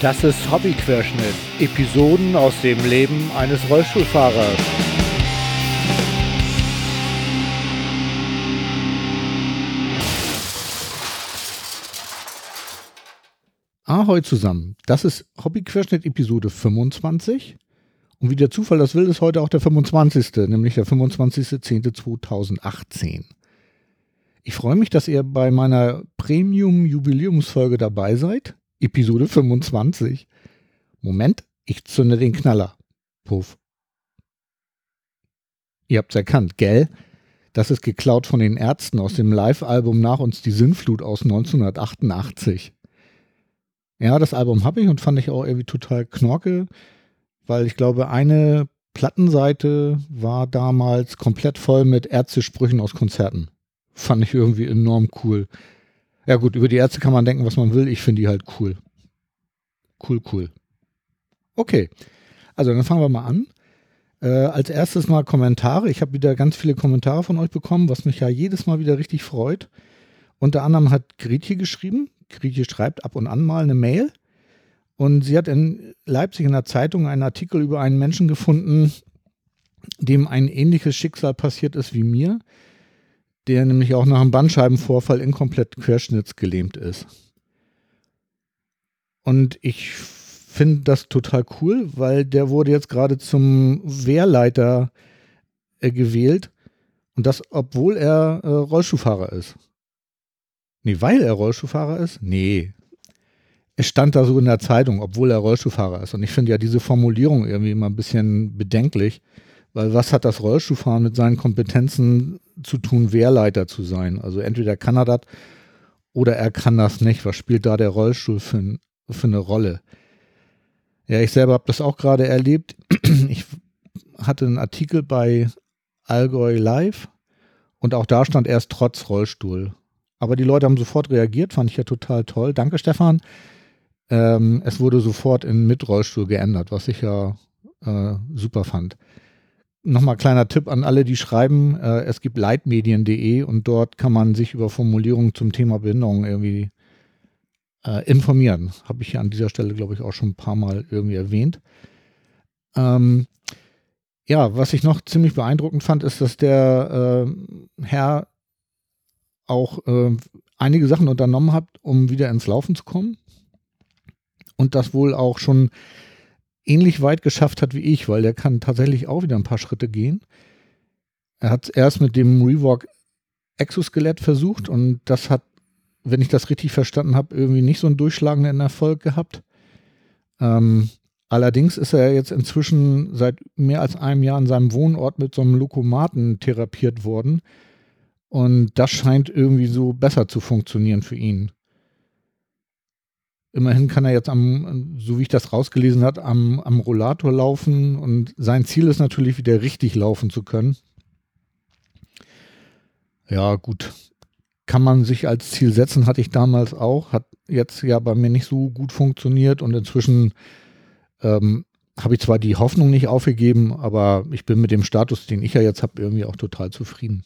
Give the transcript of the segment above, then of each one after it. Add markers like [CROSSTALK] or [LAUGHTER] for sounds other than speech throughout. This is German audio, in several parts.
Das ist Hobbyquerschnitt. Episoden aus dem Leben eines Rollstuhlfahrers. Ahoi zusammen. Das ist Hobbyquerschnitt Episode 25. Und wie der Zufall das will, ist heute auch der 25., nämlich der 25.10.2018. Ich freue mich, dass ihr bei meiner Premium-Jubiläumsfolge dabei seid. Episode 25. Moment, ich zünde den Knaller. Puff. Ihr habt's erkannt, gell? Das ist geklaut von den Ärzten aus dem Live-Album Nach uns die Sinnflut aus 1988. Ja, das Album habe ich und fand ich auch irgendwie total knorke, weil ich glaube, eine Plattenseite war damals komplett voll mit Ärztesprüchen aus Konzerten. Fand ich irgendwie enorm cool. Ja gut, über die Ärzte kann man denken, was man will. Ich finde die halt cool. Cool, cool. Okay, also dann fangen wir mal an. Äh, als erstes mal Kommentare. Ich habe wieder ganz viele Kommentare von euch bekommen, was mich ja jedes Mal wieder richtig freut. Unter anderem hat Gretje geschrieben. Gretje schreibt ab und an mal eine Mail. Und sie hat in Leipzig in der Zeitung einen Artikel über einen Menschen gefunden, dem ein ähnliches Schicksal passiert ist wie mir der nämlich auch nach einem Bandscheibenvorfall inkomplett querschnittsgelähmt ist. Und ich finde das total cool, weil der wurde jetzt gerade zum Wehrleiter äh, gewählt. Und das, obwohl er äh, Rollschuhfahrer ist. Nee, weil er Rollschuhfahrer ist? Nee. Es stand da so in der Zeitung, obwohl er Rollschuhfahrer ist. Und ich finde ja diese Formulierung irgendwie immer ein bisschen bedenklich, weil was hat das Rollschuhfahren mit seinen Kompetenzen zu tun, Wehrleiter zu sein? Also entweder kann er das oder er kann das nicht. Was spielt da der Rollstuhl für, für eine Rolle? Ja, ich selber habe das auch gerade erlebt. [CLEARS THROAT] Ich hatte einen Artikel bei Allgäu Live und auch da stand erst trotz Rollstuhl. Aber die Leute haben sofort reagiert, fand ich ja total toll. Danke, Stefan. Ähm, es wurde sofort in mit Rollstuhl geändert, was ich ja äh, super fand nochmal kleiner Tipp an alle, die schreiben. Äh, es gibt leitmedien.de und dort kann man sich über Formulierungen zum Thema Behinderung irgendwie äh, informieren. Habe ich ja an dieser Stelle, glaube ich, auch schon ein paar Mal irgendwie erwähnt. Ähm, ja, was ich noch ziemlich beeindruckend fand, ist, dass der äh, Herr auch äh, einige Sachen unternommen hat, um wieder ins Laufen zu kommen. Und das wohl auch schon ähnlich weit geschafft hat wie ich, weil der kann tatsächlich auch wieder ein paar Schritte gehen. Er hat es erst mit dem Rework Exoskelett versucht und das hat, wenn ich das richtig verstanden habe, irgendwie nicht so einen durchschlagenden Erfolg gehabt. Ähm, allerdings ist er jetzt inzwischen seit mehr als einem Jahr an seinem Wohnort mit so einem Lokomaten therapiert worden. Und das scheint irgendwie so besser zu funktionieren für ihn. Immerhin kann er jetzt am, so wie ich das rausgelesen habe, am, am Rollator laufen und sein Ziel ist natürlich wieder richtig laufen zu können. Ja, gut. Kann man sich als Ziel setzen, hatte ich damals auch. Hat jetzt ja bei mir nicht so gut funktioniert und inzwischen ähm, habe ich zwar die Hoffnung nicht aufgegeben, aber ich bin mit dem Status, den ich ja jetzt habe, irgendwie auch total zufrieden.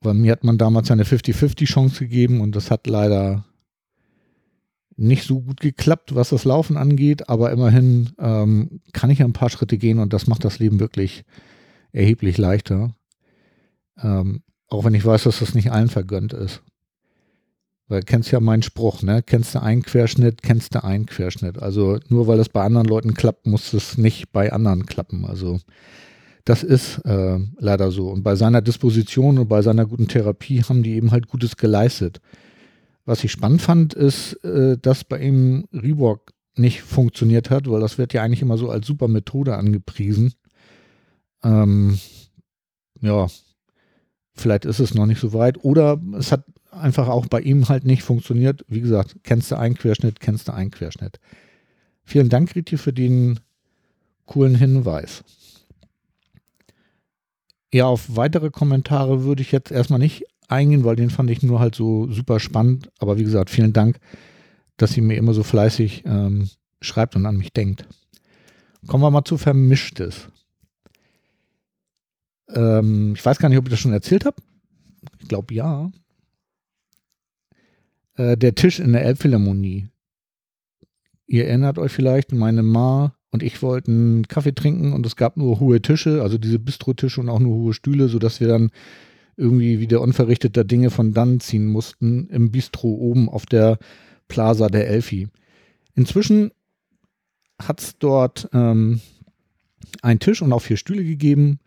Weil mir hat man damals eine 50-50 gegeben und das hat leider nicht so gut geklappt, was das Laufen angeht, aber immerhin ähm, kann ich ein paar Schritte gehen und das macht das Leben wirklich erheblich leichter. Ähm, auch wenn ich weiß, dass das nicht allen vergönnt ist. Weil kennst ja meinen Spruch, ne? Kennst du einen Querschnitt, kennst du einen Querschnitt. Also nur weil es bei anderen Leuten klappt, muss es nicht bei anderen klappen. Also das ist äh, leider so. Und bei seiner Disposition und bei seiner guten Therapie haben die eben halt Gutes geleistet. Was ich spannend fand, ist, äh, dass bei ihm Reebok nicht funktioniert hat, weil das wird ja eigentlich immer so als super Methode angepriesen. Ähm, ja, vielleicht ist es noch nicht so weit. Oder es hat einfach auch bei ihm halt nicht funktioniert. Wie gesagt, kennst du einen Querschnitt, kennst du einen Querschnitt. Vielen Dank, Riti, für den coolen Hinweis. Ja, auf weitere Kommentare würde ich jetzt erstmal nicht eingehen, weil den fand ich nur halt so super spannend. Aber wie gesagt, vielen Dank, dass sie mir immer so fleißig ähm, schreibt und an mich denkt. Kommen wir mal zu Vermischtes. Ähm, ich weiß gar nicht, ob ich das schon erzählt habe. Ich glaube ja. Äh, der Tisch in der Elbphilharmonie. Ihr erinnert euch vielleicht, meine Ma und ich wollten Kaffee trinken und es gab nur hohe Tische, also diese Bistrotische und auch nur hohe Stühle, sodass wir dann irgendwie wieder unverrichteter Dinge von dann ziehen mussten im Bistro oben auf der Plaza der Elfi. Inzwischen hat es dort ähm, einen Tisch und auch vier Stühle gegeben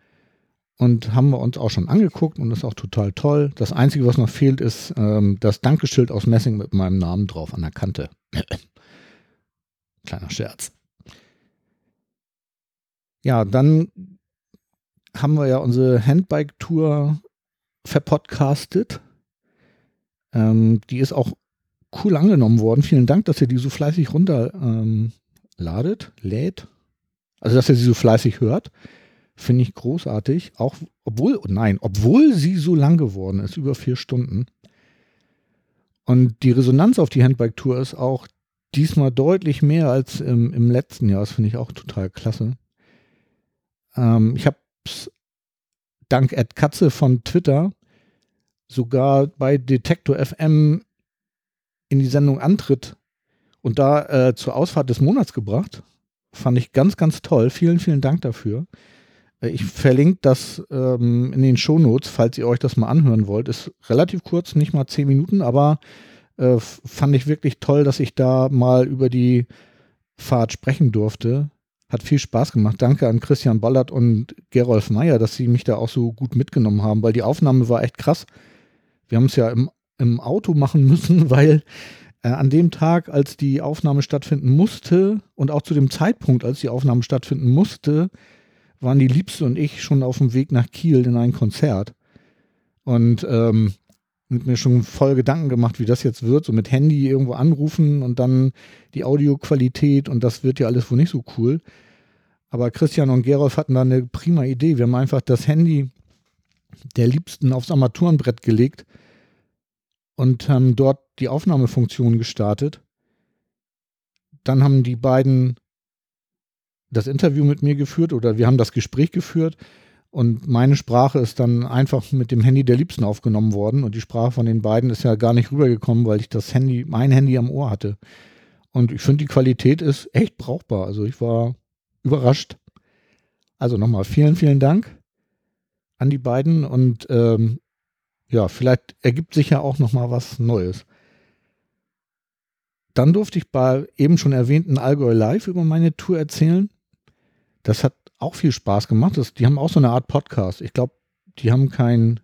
und haben wir uns auch schon angeguckt und ist auch total toll. Das Einzige, was noch fehlt, ist ähm, das Dankeschild aus Messing mit meinem Namen drauf an der Kante. [CLEARS THROAT] Kleiner Scherz. Ja, dann haben wir ja unsere Handbike-Tour verpodcastet. Ähm, die ist auch cool angenommen worden. Vielen Dank, dass ihr die so fleißig runterladet, ähm, lädt. Also, dass ihr sie so fleißig hört. Finde ich großartig. Auch, obwohl, nein, obwohl sie so lang geworden ist, über vier Stunden. Und die Resonanz auf die Handbike-Tour ist auch diesmal deutlich mehr als im, im letzten Jahr. Das finde ich auch total klasse. Ähm, ich habe es dank Ed Katze von Twitter sogar bei Detektor FM in die Sendung Antritt und da äh, zur Ausfahrt des Monats gebracht. Fand ich ganz, ganz toll. Vielen, vielen Dank dafür. Äh, ich verlinke das ähm, in den Shownotes, falls ihr euch das mal anhören wollt. Ist relativ kurz, nicht mal zehn Minuten, aber äh, fand ich wirklich toll, dass ich da mal über die Fahrt sprechen durfte. Hat viel Spaß gemacht. Danke an Christian Ballert und Gerolf Meyer, dass sie mich da auch so gut mitgenommen haben, weil die Aufnahme war echt krass. Wir haben es ja im, im Auto machen müssen, [LAUGHS] weil äh, an dem Tag, als die Aufnahme stattfinden musste und auch zu dem Zeitpunkt, als die Aufnahme stattfinden musste, waren die Liebste und ich schon auf dem Weg nach Kiel in ein Konzert. Und ähm, mit mir schon voll Gedanken gemacht, wie das jetzt wird, so mit Handy irgendwo anrufen und dann die Audioqualität und das wird ja alles wohl nicht so cool. Aber Christian und Gerolf hatten da eine prima Idee. Wir haben einfach das Handy der Liebsten aufs Armaturenbrett gelegt und haben dort die Aufnahmefunktion gestartet. Dann haben die beiden das Interview mit mir geführt oder wir haben das Gespräch geführt und meine Sprache ist dann einfach mit dem Handy der Liebsten aufgenommen worden und die Sprache von den beiden ist ja gar nicht rübergekommen, weil ich das Handy, mein Handy am Ohr hatte. Und ich finde, die Qualität ist echt brauchbar. Also ich war überrascht. Also nochmal vielen, vielen Dank an die beiden und ähm, ja, vielleicht ergibt sich ja auch nochmal was Neues. Dann durfte ich bei eben schon erwähnten Allgäu Live über meine Tour erzählen. Das hat auch viel Spaß gemacht. Das, die haben auch so eine Art Podcast. Ich glaube, die haben kein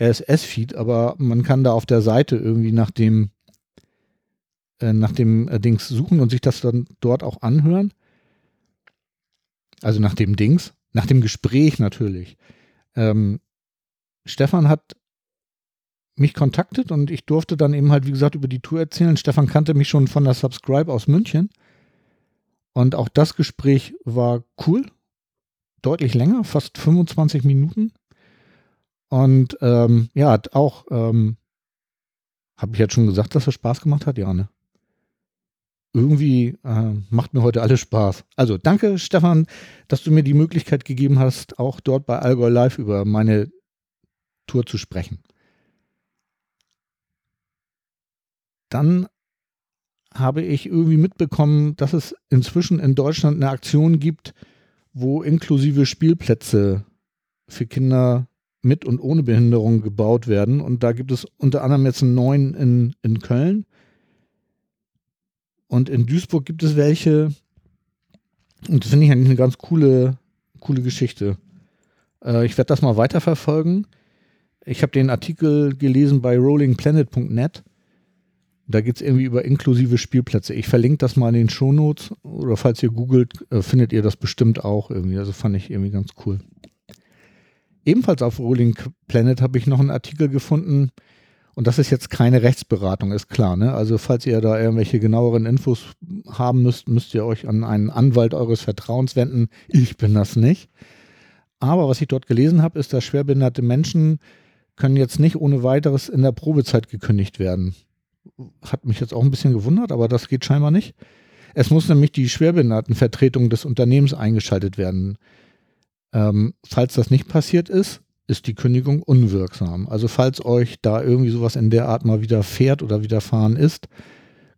RSS-Feed, aber man kann da auf der Seite irgendwie nach dem, äh, nach dem äh, Dings suchen und sich das dann dort auch anhören. Also nach dem Dings, nach dem Gespräch natürlich. Ähm, Stefan hat mich kontaktet und ich durfte dann eben halt, wie gesagt, über die Tour erzählen. Stefan kannte mich schon von der Subscribe aus München. Und auch das Gespräch war cool deutlich länger, fast 25 Minuten. Und ähm, ja, hat auch, ähm, habe ich jetzt schon gesagt, dass es Spaß gemacht hat? Ja, ne? Irgendwie äh, macht mir heute alles Spaß. Also danke, Stefan, dass du mir die Möglichkeit gegeben hast, auch dort bei Allgäu Live über meine Tour zu sprechen. Dann habe ich irgendwie mitbekommen, dass es inzwischen in Deutschland eine Aktion gibt, wo inklusive Spielplätze für Kinder mit und ohne Behinderung gebaut werden. Und da gibt es unter anderem jetzt einen neuen in, in Köln. Und in Duisburg gibt es welche. Und das finde ich eigentlich eine ganz coole, coole Geschichte. Äh, ich werde das mal weiterverfolgen. Ich habe den Artikel gelesen bei rollingplanet.net. Da geht es irgendwie über inklusive Spielplätze. Ich verlinke das mal in den Shownotes oder falls ihr googelt, äh, findet ihr das bestimmt auch irgendwie. Also fand ich irgendwie ganz cool. Ebenfalls auf Rolling Planet habe ich noch einen Artikel gefunden und das ist jetzt keine Rechtsberatung, ist klar. Ne? Also falls ihr da irgendwelche genaueren Infos haben müsst, müsst ihr euch an einen Anwalt eures Vertrauens wenden. Ich bin das nicht. Aber was ich dort gelesen habe, ist, dass schwerbehinderte Menschen können jetzt nicht ohne weiteres in der Probezeit gekündigt werden hat mich jetzt auch ein bisschen gewundert, aber das geht scheinbar nicht. Es muss nämlich die Schwerbehindertenvertretung des Unternehmens eingeschaltet werden. Ähm, falls das nicht passiert ist, ist die Kündigung unwirksam. Also falls euch da irgendwie sowas in der Art mal widerfährt oder widerfahren ist,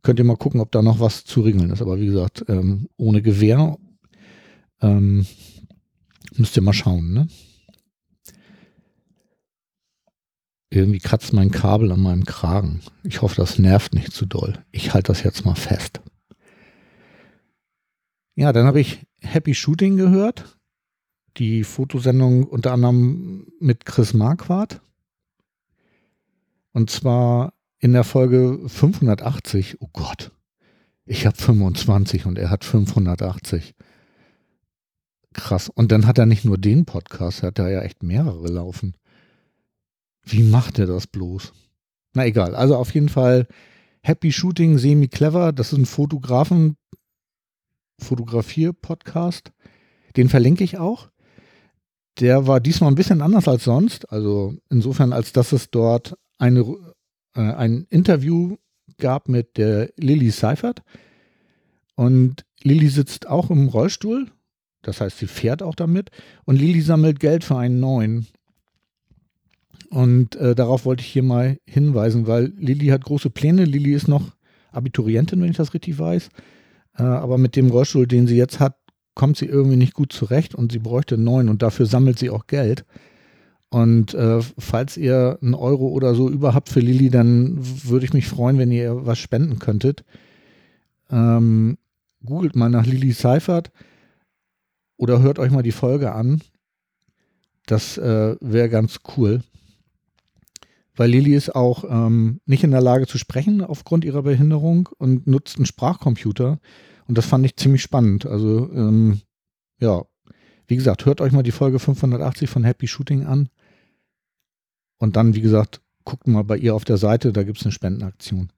könnt ihr mal gucken, ob da noch was zu regeln ist. Aber wie gesagt, ähm, ohne Gewehr ähm, müsst ihr mal schauen. Ne? Irgendwie kratzt mein Kabel an meinem Kragen. Ich hoffe, das nervt nicht zu doll. Ich halte das jetzt mal fest. Ja, dann habe ich Happy Shooting gehört. Die Fotosendung unter anderem mit Chris Marquardt. Und zwar in der Folge 580. Oh Gott, ich habe 25 und er hat 580. Krass. Und dann hat er nicht nur den Podcast, er hat da ja echt mehrere laufen. Wie macht er das bloß? Na egal. Also auf jeden Fall Happy Shooting, semi clever. Das ist ein Fotografen, Fotografier-Podcast. Den verlinke ich auch. Der war diesmal ein bisschen anders als sonst. Also insofern, als dass es dort eine, äh, ein Interview gab mit der Lilly Seifert. Und Lilly sitzt auch im Rollstuhl. Das heißt, sie fährt auch damit. Und Lilly sammelt Geld für einen neuen. Und äh, darauf wollte ich hier mal hinweisen, weil Lilly hat große Pläne. Lilly ist noch Abiturientin, wenn ich das richtig weiß. Äh, aber mit dem Rollstuhl, den sie jetzt hat, kommt sie irgendwie nicht gut zurecht und sie bräuchte einen neuen und dafür sammelt sie auch Geld. Und äh, falls ihr einen Euro oder so überhaupt für Lilly, dann würde ich mich freuen, wenn ihr was spenden könntet. Ähm, googelt mal nach Lilly Seifert oder hört euch mal die Folge an. Das äh, wäre ganz cool. Weil Lilly ist auch ähm, nicht in der Lage zu sprechen aufgrund ihrer Behinderung und nutzt einen Sprachcomputer. Und das fand ich ziemlich spannend. Also, ähm, ja, wie gesagt, hört euch mal die Folge 580 von Happy Shooting an. Und dann, wie gesagt, guckt mal bei ihr auf der Seite, da gibt es eine Spendenaktion.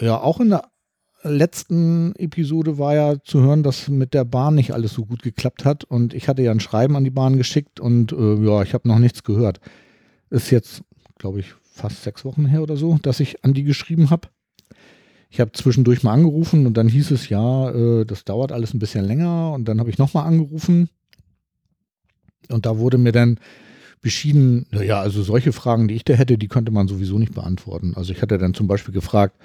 Ja, auch in der letzten Episode war ja zu hören, dass mit der Bahn nicht alles so gut geklappt hat. Und ich hatte ja ein Schreiben an die Bahn geschickt und äh, ja, ich habe noch nichts gehört. Ist jetzt, glaube ich, fast sechs Wochen her oder so, dass ich an die geschrieben habe. Ich habe zwischendurch mal angerufen und dann hieß es, ja, äh, das dauert alles ein bisschen länger. Und dann habe ich nochmal angerufen. Und da wurde mir dann beschieden, naja, also solche Fragen, die ich da hätte, die könnte man sowieso nicht beantworten. Also ich hatte dann zum Beispiel gefragt,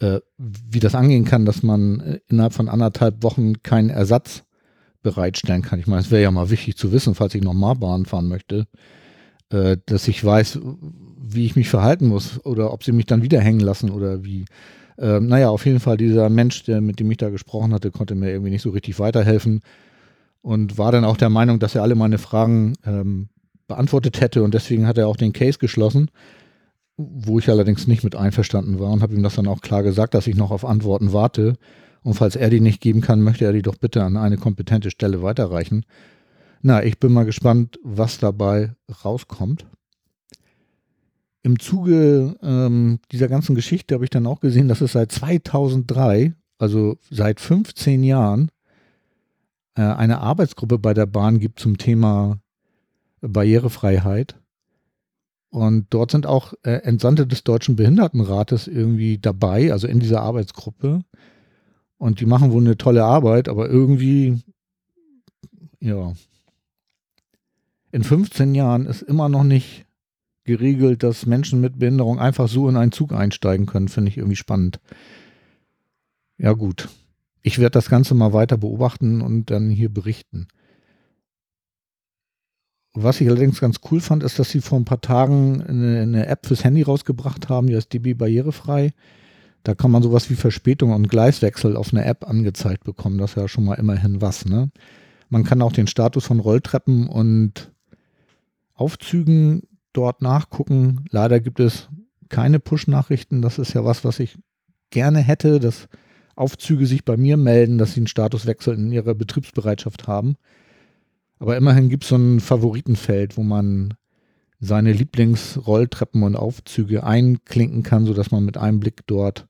äh, wie das angehen kann, dass man äh, innerhalb von anderthalb Wochen keinen Ersatz bereitstellen kann. Ich meine, es wäre ja mal wichtig zu wissen, falls ich nochmal Bahn fahren möchte, äh, dass ich weiß, wie ich mich verhalten muss oder ob sie mich dann wieder hängen lassen oder wie. Ähm, naja, auf jeden Fall, dieser Mensch, der, mit dem ich da gesprochen hatte, konnte mir irgendwie nicht so richtig weiterhelfen und war dann auch der Meinung, dass er alle meine Fragen ähm, beantwortet hätte und deswegen hat er auch den Case geschlossen wo ich allerdings nicht mit einverstanden war und habe ihm das dann auch klar gesagt, dass ich noch auf Antworten warte. Und falls er die nicht geben kann, möchte er die doch bitte an eine kompetente Stelle weiterreichen. Na, ich bin mal gespannt, was dabei rauskommt. Im Zuge ähm, dieser ganzen Geschichte habe ich dann auch gesehen, dass es seit 2003, also seit 15 Jahren, äh, eine Arbeitsgruppe bei der Bahn gibt zum Thema Barrierefreiheit. Und dort sind auch äh, Entsandte des Deutschen Behindertenrates irgendwie dabei, also in dieser Arbeitsgruppe. Und die machen wohl eine tolle Arbeit, aber irgendwie, ja, in 15 Jahren ist immer noch nicht geregelt, dass Menschen mit Behinderung einfach so in einen Zug einsteigen können, finde ich irgendwie spannend. Ja gut, ich werde das Ganze mal weiter beobachten und dann hier berichten. Was ich allerdings ganz cool fand, ist, dass sie vor ein paar Tagen eine, eine App fürs Handy rausgebracht haben, die ist DB barrierefrei. Da kann man sowas wie Verspätung und Gleiswechsel auf eine App angezeigt bekommen. Das ist ja schon mal immerhin was. Ne? Man kann auch den Status von Rolltreppen und Aufzügen dort nachgucken. Leider gibt es keine Push-Nachrichten. Das ist ja was, was ich gerne hätte, dass Aufzüge sich bei mir melden, dass sie einen Statuswechsel in ihrer Betriebsbereitschaft haben. Aber immerhin gibt es so ein Favoritenfeld, wo man seine Lieblingsrolltreppen und Aufzüge einklinken kann, sodass man mit einem Blick dort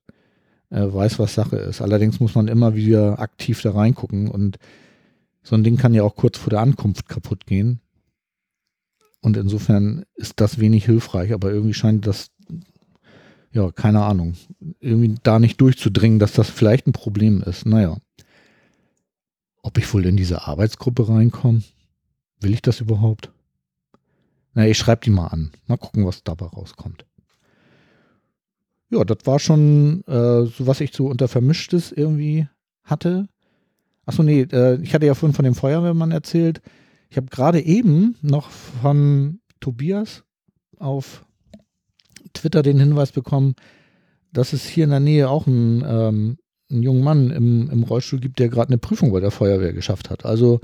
äh, weiß, was Sache ist. Allerdings muss man immer wieder aktiv da reingucken und so ein Ding kann ja auch kurz vor der Ankunft kaputt gehen. Und insofern ist das wenig hilfreich, aber irgendwie scheint das, ja, keine Ahnung, irgendwie da nicht durchzudringen, dass das vielleicht ein Problem ist. Naja. Ob ich wohl in diese Arbeitsgruppe reinkomme? Will ich das überhaupt? Na, ich schreibe die mal an. Mal gucken, was dabei rauskommt. ja, das war schon äh, so, was ich so unter Vermischtes irgendwie hatte. Achso, nee, äh, ich hatte ja vorhin von dem Feuerwehrmann erzählt. Ich habe gerade eben noch von Tobias auf Twitter den Hinweis bekommen, dass es hier in der Nähe auch einen, ähm, einen jungen Mann im, im Rollstuhl gibt, der gerade eine Prüfung bei der Feuerwehr geschafft hat. Also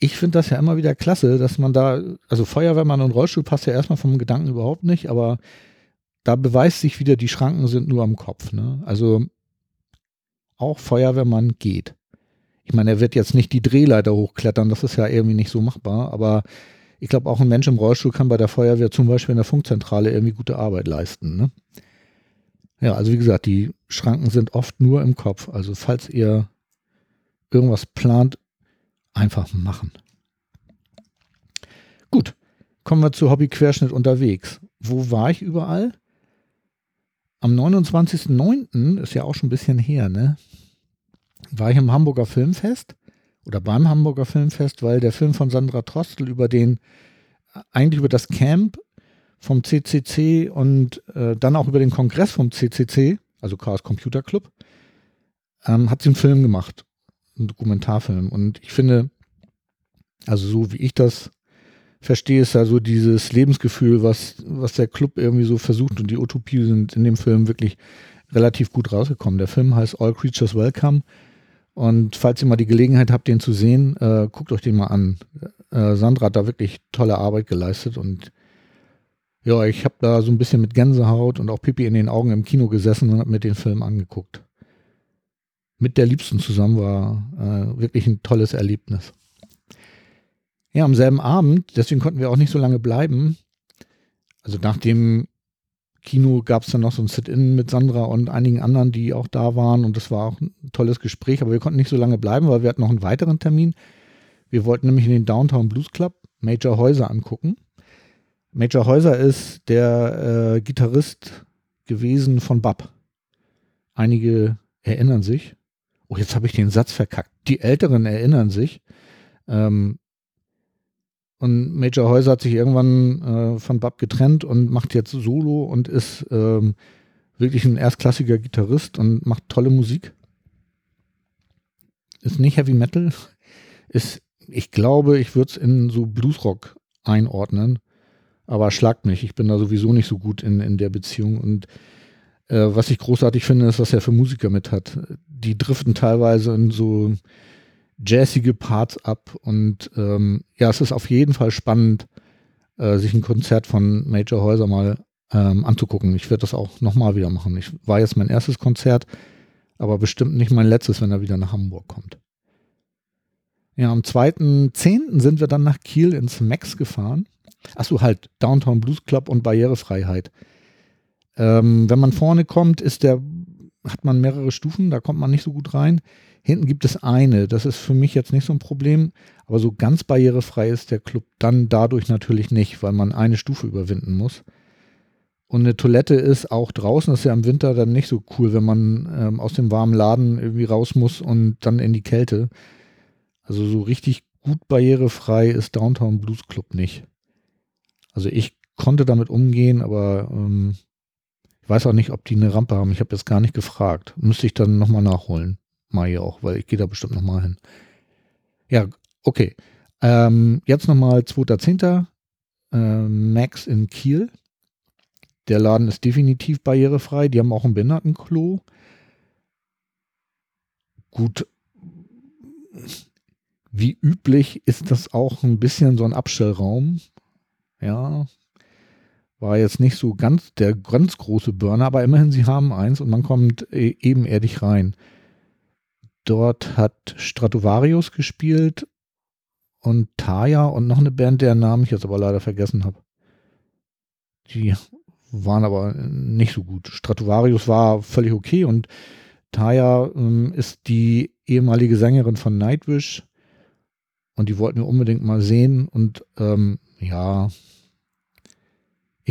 ich finde das ja immer wieder klasse, dass man da, also Feuerwehrmann und Rollstuhl passt ja erstmal vom Gedanken überhaupt nicht, aber da beweist sich wieder, die Schranken sind nur am Kopf. Ne? Also auch Feuerwehrmann geht. Ich meine, er wird jetzt nicht die Drehleiter hochklettern, das ist ja irgendwie nicht so machbar, aber ich glaube, auch ein Mensch im Rollstuhl kann bei der Feuerwehr zum Beispiel in der Funkzentrale irgendwie gute Arbeit leisten. Ne? Ja, also wie gesagt, die Schranken sind oft nur im Kopf. Also falls ihr irgendwas plant, einfach machen. Gut, kommen wir zu Hobbyquerschnitt unterwegs. Wo war ich überall? Am 29.09. ist ja auch schon ein bisschen her, ne? War ich im Hamburger Filmfest oder beim Hamburger Filmfest, weil der Film von Sandra Trostel über den, eigentlich über das Camp vom CCC und äh, dann auch über den Kongress vom CCC, also Chaos Computer Club, ähm, hat sie einen Film gemacht, einen Dokumentarfilm. Und ich finde, also so wie ich das verstehe, ist ja so dieses Lebensgefühl, was, was der Club irgendwie so versucht und die Utopie sind in dem Film wirklich relativ gut rausgekommen. Der Film heißt All Creatures Welcome und falls ihr mal die Gelegenheit habt, den zu sehen, äh, guckt euch den mal an. Äh, Sandra hat da wirklich tolle Arbeit geleistet und ja, ich habe da so ein bisschen mit Gänsehaut und auch Pipi in den Augen im Kino gesessen und habe mir den Film angeguckt. Mit der Liebsten zusammen war äh, wirklich ein tolles Erlebnis. Ja, am selben Abend, deswegen konnten wir auch nicht so lange bleiben. Also nach dem Kino gab es dann noch so ein Sit-In mit Sandra und einigen anderen, die auch da waren. Und das war auch ein tolles Gespräch. Aber wir konnten nicht so lange bleiben, weil wir hatten noch einen weiteren Termin. Wir wollten nämlich in den Downtown Blues Club Major Häuser angucken. Major Häuser ist der äh, Gitarrist gewesen von Bab. Einige erinnern sich. Oh, jetzt habe ich den Satz verkackt. Die Älteren erinnern sich. Ähm, und Major Häuser hat sich irgendwann äh, von Bab getrennt und macht jetzt Solo und ist ähm, wirklich ein erstklassiger Gitarrist und macht tolle Musik. Ist nicht Heavy Metal. Ist, ich glaube, ich würde es in so Bluesrock einordnen. Aber schlagt mich. Ich bin da sowieso nicht so gut in, in der Beziehung. Und äh, was ich großartig finde, ist, was er für Musiker mit hat. Die driften teilweise in so jazzige Parts ab. Und ähm, ja, es ist auf jeden Fall spannend, äh, sich ein Konzert von Major Häuser mal ähm, anzugucken. Ich werde das auch nochmal wieder machen. Ich war jetzt mein erstes Konzert, aber bestimmt nicht mein letztes, wenn er wieder nach Hamburg kommt. Ja, am 2.10. sind wir dann nach Kiel ins Max gefahren. Achso, halt, Downtown Blues Club und Barrierefreiheit. Ähm, wenn man vorne kommt, ist der, hat man mehrere Stufen, da kommt man nicht so gut rein. Hinten gibt es eine. Das ist für mich jetzt nicht so ein Problem. Aber so ganz barrierefrei ist der Club dann dadurch natürlich nicht, weil man eine Stufe überwinden muss. Und eine Toilette ist auch draußen. Das ist ja im Winter dann nicht so cool, wenn man ähm, aus dem warmen Laden irgendwie raus muss und dann in die Kälte. Also so richtig gut barrierefrei ist Downtown Blues Club nicht. Also ich konnte damit umgehen, aber ähm, weiß auch nicht, ob die eine Rampe haben. Ich habe jetzt gar nicht gefragt. Müsste ich dann nochmal nachholen. Mai auch, weil ich gehe da bestimmt nochmal hin. Ja, okay. Ähm, jetzt nochmal 2.10. Äh, Max in Kiel. Der Laden ist definitiv barrierefrei. Die haben auch ein Behindertenklo. Gut. Wie üblich ist das auch ein bisschen so ein Abstellraum. Ja. War jetzt nicht so ganz der ganz große Burner, aber immerhin, sie haben eins und man kommt e-, ebenerdig rein. Dort hat Stratovarius gespielt und Taya und noch eine Band, deren Namen ich jetzt aber leider vergessen habe. Die waren aber nicht so gut. Stratovarius war völlig okay und Taya ähm, ist die ehemalige Sängerin von Nightwish und die wollten wir unbedingt mal sehen und ähm, ja,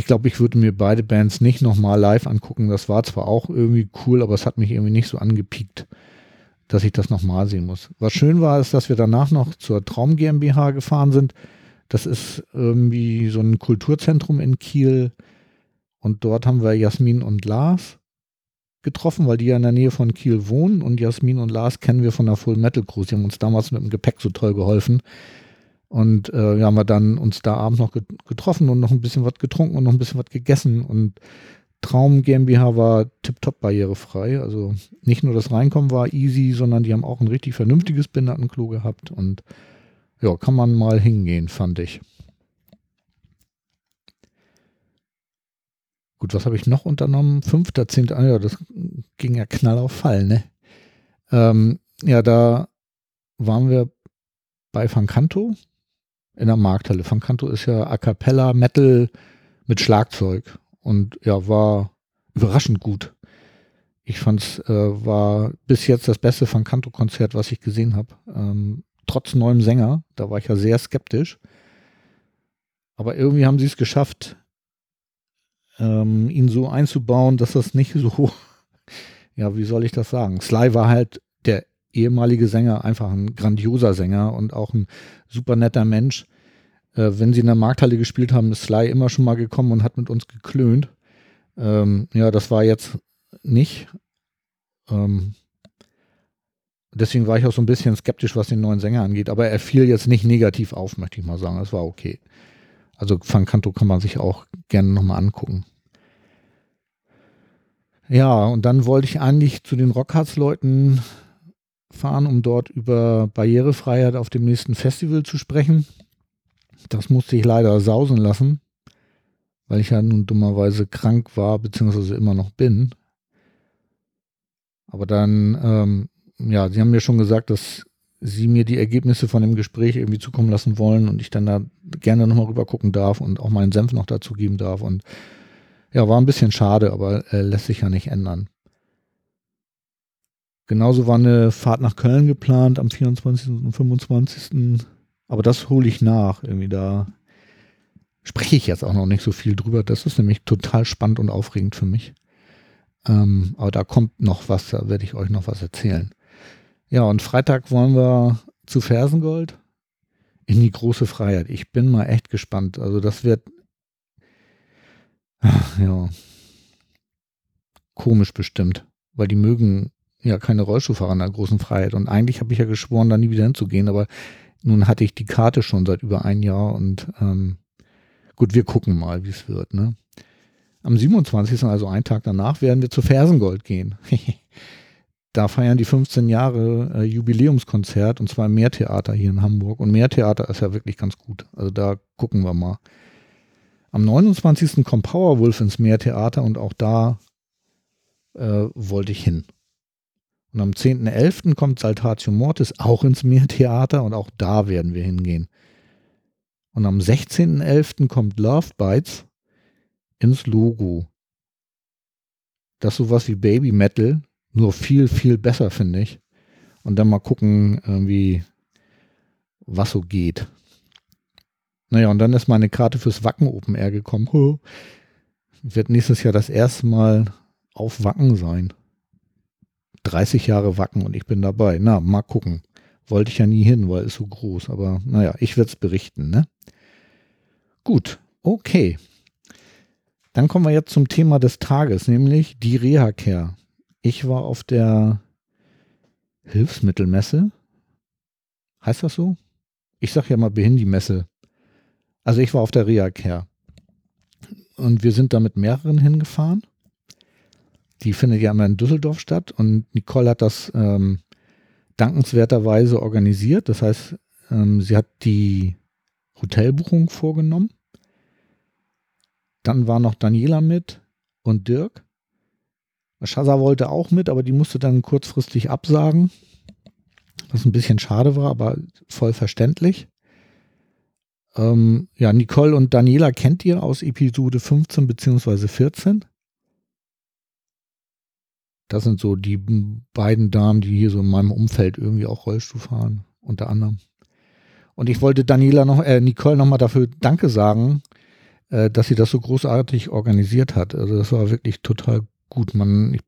ich glaube, ich würde mir beide Bands nicht nochmal live angucken. Das war zwar auch irgendwie cool, aber es hat mich irgendwie nicht so angepiekt dass ich das nochmal sehen muss. Was schön war, ist, dass wir danach noch zur Traum GmbH gefahren sind. Das ist irgendwie so ein Kulturzentrum in Kiel. Und dort haben wir Jasmin und Lars getroffen, weil die ja in der Nähe von Kiel wohnen. Und Jasmin und Lars kennen wir von der Full Metal Cruise. Die haben uns damals mit dem Gepäck so toll geholfen. Und äh, ja, haben wir dann uns da abends noch getroffen und noch ein bisschen was getrunken und noch ein bisschen was gegessen. Und Traum GmbH war tiptop barrierefrei. Also nicht nur das Reinkommen war easy, sondern die haben auch ein richtig vernünftiges Behindertenklo gehabt. Und ja, kann man mal hingehen, fand ich. Gut, was habe ich noch unternommen? Fünfter, zehnter, ah ja, das ging ja knall auf Fall, ne? Ähm, ja, da waren wir bei Fancanto in der Markthalle. Fancanto ist ja A Cappella Metal mit Schlagzeug und ja, war überraschend gut. Ich fand es äh, war bis jetzt das beste Fancanto-Konzert, was ich gesehen habe. Ähm, trotz neuem Sänger, da war ich ja sehr skeptisch. Aber irgendwie haben sie es geschafft, ähm, ihn so einzubauen, dass das nicht so, [LAUGHS] ja, wie soll ich das sagen? Sly war halt ehemalige Sänger, einfach ein grandioser Sänger und auch ein super netter Mensch. Äh, wenn sie in der Markthalle gespielt haben, ist Sly immer schon mal gekommen und hat mit uns geklönt. Ähm, ja, das war jetzt nicht. Ähm, deswegen war ich auch so ein bisschen skeptisch, was den neuen Sänger angeht. Aber er fiel jetzt nicht negativ auf, möchte ich mal sagen. Das war okay. Also Fancanto kann man sich auch gerne nochmal angucken. Ja, und dann wollte ich eigentlich zu den Rockharz-Leuten fahren, um dort über Barrierefreiheit auf dem nächsten Festival zu sprechen. Das musste ich leider sausen lassen, weil ich ja nun dummerweise krank war, beziehungsweise immer noch bin. Aber dann, ähm, ja, sie haben mir schon gesagt, dass sie mir die Ergebnisse von dem Gespräch irgendwie zukommen lassen wollen und ich dann da gerne nochmal rüber gucken darf und auch meinen Senf noch dazu geben darf. Und ja, war ein bisschen schade, aber äh, lässt sich ja nicht ändern. Genauso war eine Fahrt nach Köln geplant am 24. und 25. Aber das hole ich nach. Irgendwie da spreche ich jetzt auch noch nicht so viel drüber. Das ist nämlich total spannend und aufregend für mich. Ähm, aber da kommt noch was, da werde ich euch noch was erzählen. Ja, und Freitag wollen wir zu Fersengold in die große Freiheit. Ich bin mal echt gespannt. Also das wird ja, komisch bestimmt, weil die mögen ja keine Rollstuhlfahrer in der großen Freiheit. Und eigentlich habe ich ja geschworen, da nie wieder hinzugehen, aber nun hatte ich die Karte schon seit über ein Jahr und ähm, gut, wir gucken mal, wie es wird. Ne? Am 27., also einen Tag danach, werden wir zu Fersengold gehen. [LAUGHS] da feiern die 15 Jahre äh, Jubiläumskonzert und zwar im Meertheater hier in Hamburg. Und Meertheater ist ja wirklich ganz gut. Also da gucken wir mal. Am 29. kommt Powerwolf ins Meertheater und auch da äh, wollte ich hin. Und am 10.11. kommt Saltatio Mortis auch ins Meertheater und auch da werden wir hingehen. Und am 16.11. kommt Love Bites ins Logo. Das ist sowas wie Baby Metal, nur viel, viel besser, finde ich. Und dann mal gucken, irgendwie, was so geht. Naja, und dann ist meine Karte fürs Wacken Open Air gekommen. Wird nächstes Jahr das erste Mal auf Wacken sein. 30 Jahre Wacken und ich bin dabei. Na, mal gucken. Wollte ich ja nie hin, weil es so groß. Aber naja, ich werde es berichten, ne? Gut, okay. Dann kommen wir jetzt zum Thema des Tages, nämlich die Reha-Care. Ich war auf der Hilfsmittelmesse. Heißt das so? Ich sage ja mal Behindi-Messe. Also ich war auf der Reha-Care. Und wir sind da mit mehreren hingefahren. Die findet ja immer in Düsseldorf statt und Nicole hat das ähm, dankenswerterweise organisiert. Das heißt, ähm, sie hat die Hotelbuchung vorgenommen. Dann war noch Daniela mit und Dirk. Shaza wollte auch mit, aber die musste dann kurzfristig absagen. Was ein bisschen schade war, aber voll verständlich. Ähm, ja, Nicole und Daniela kennt ihr aus Episode 15 bzw. 14. Das sind so die beiden Damen, die hier so in meinem Umfeld irgendwie auch Rollstuhl fahren, unter anderem. Und ich wollte Daniela noch, äh, Nicole nochmal dafür Danke sagen, äh, dass sie das so großartig organisiert hat. Also das war wirklich total gut. Man, ich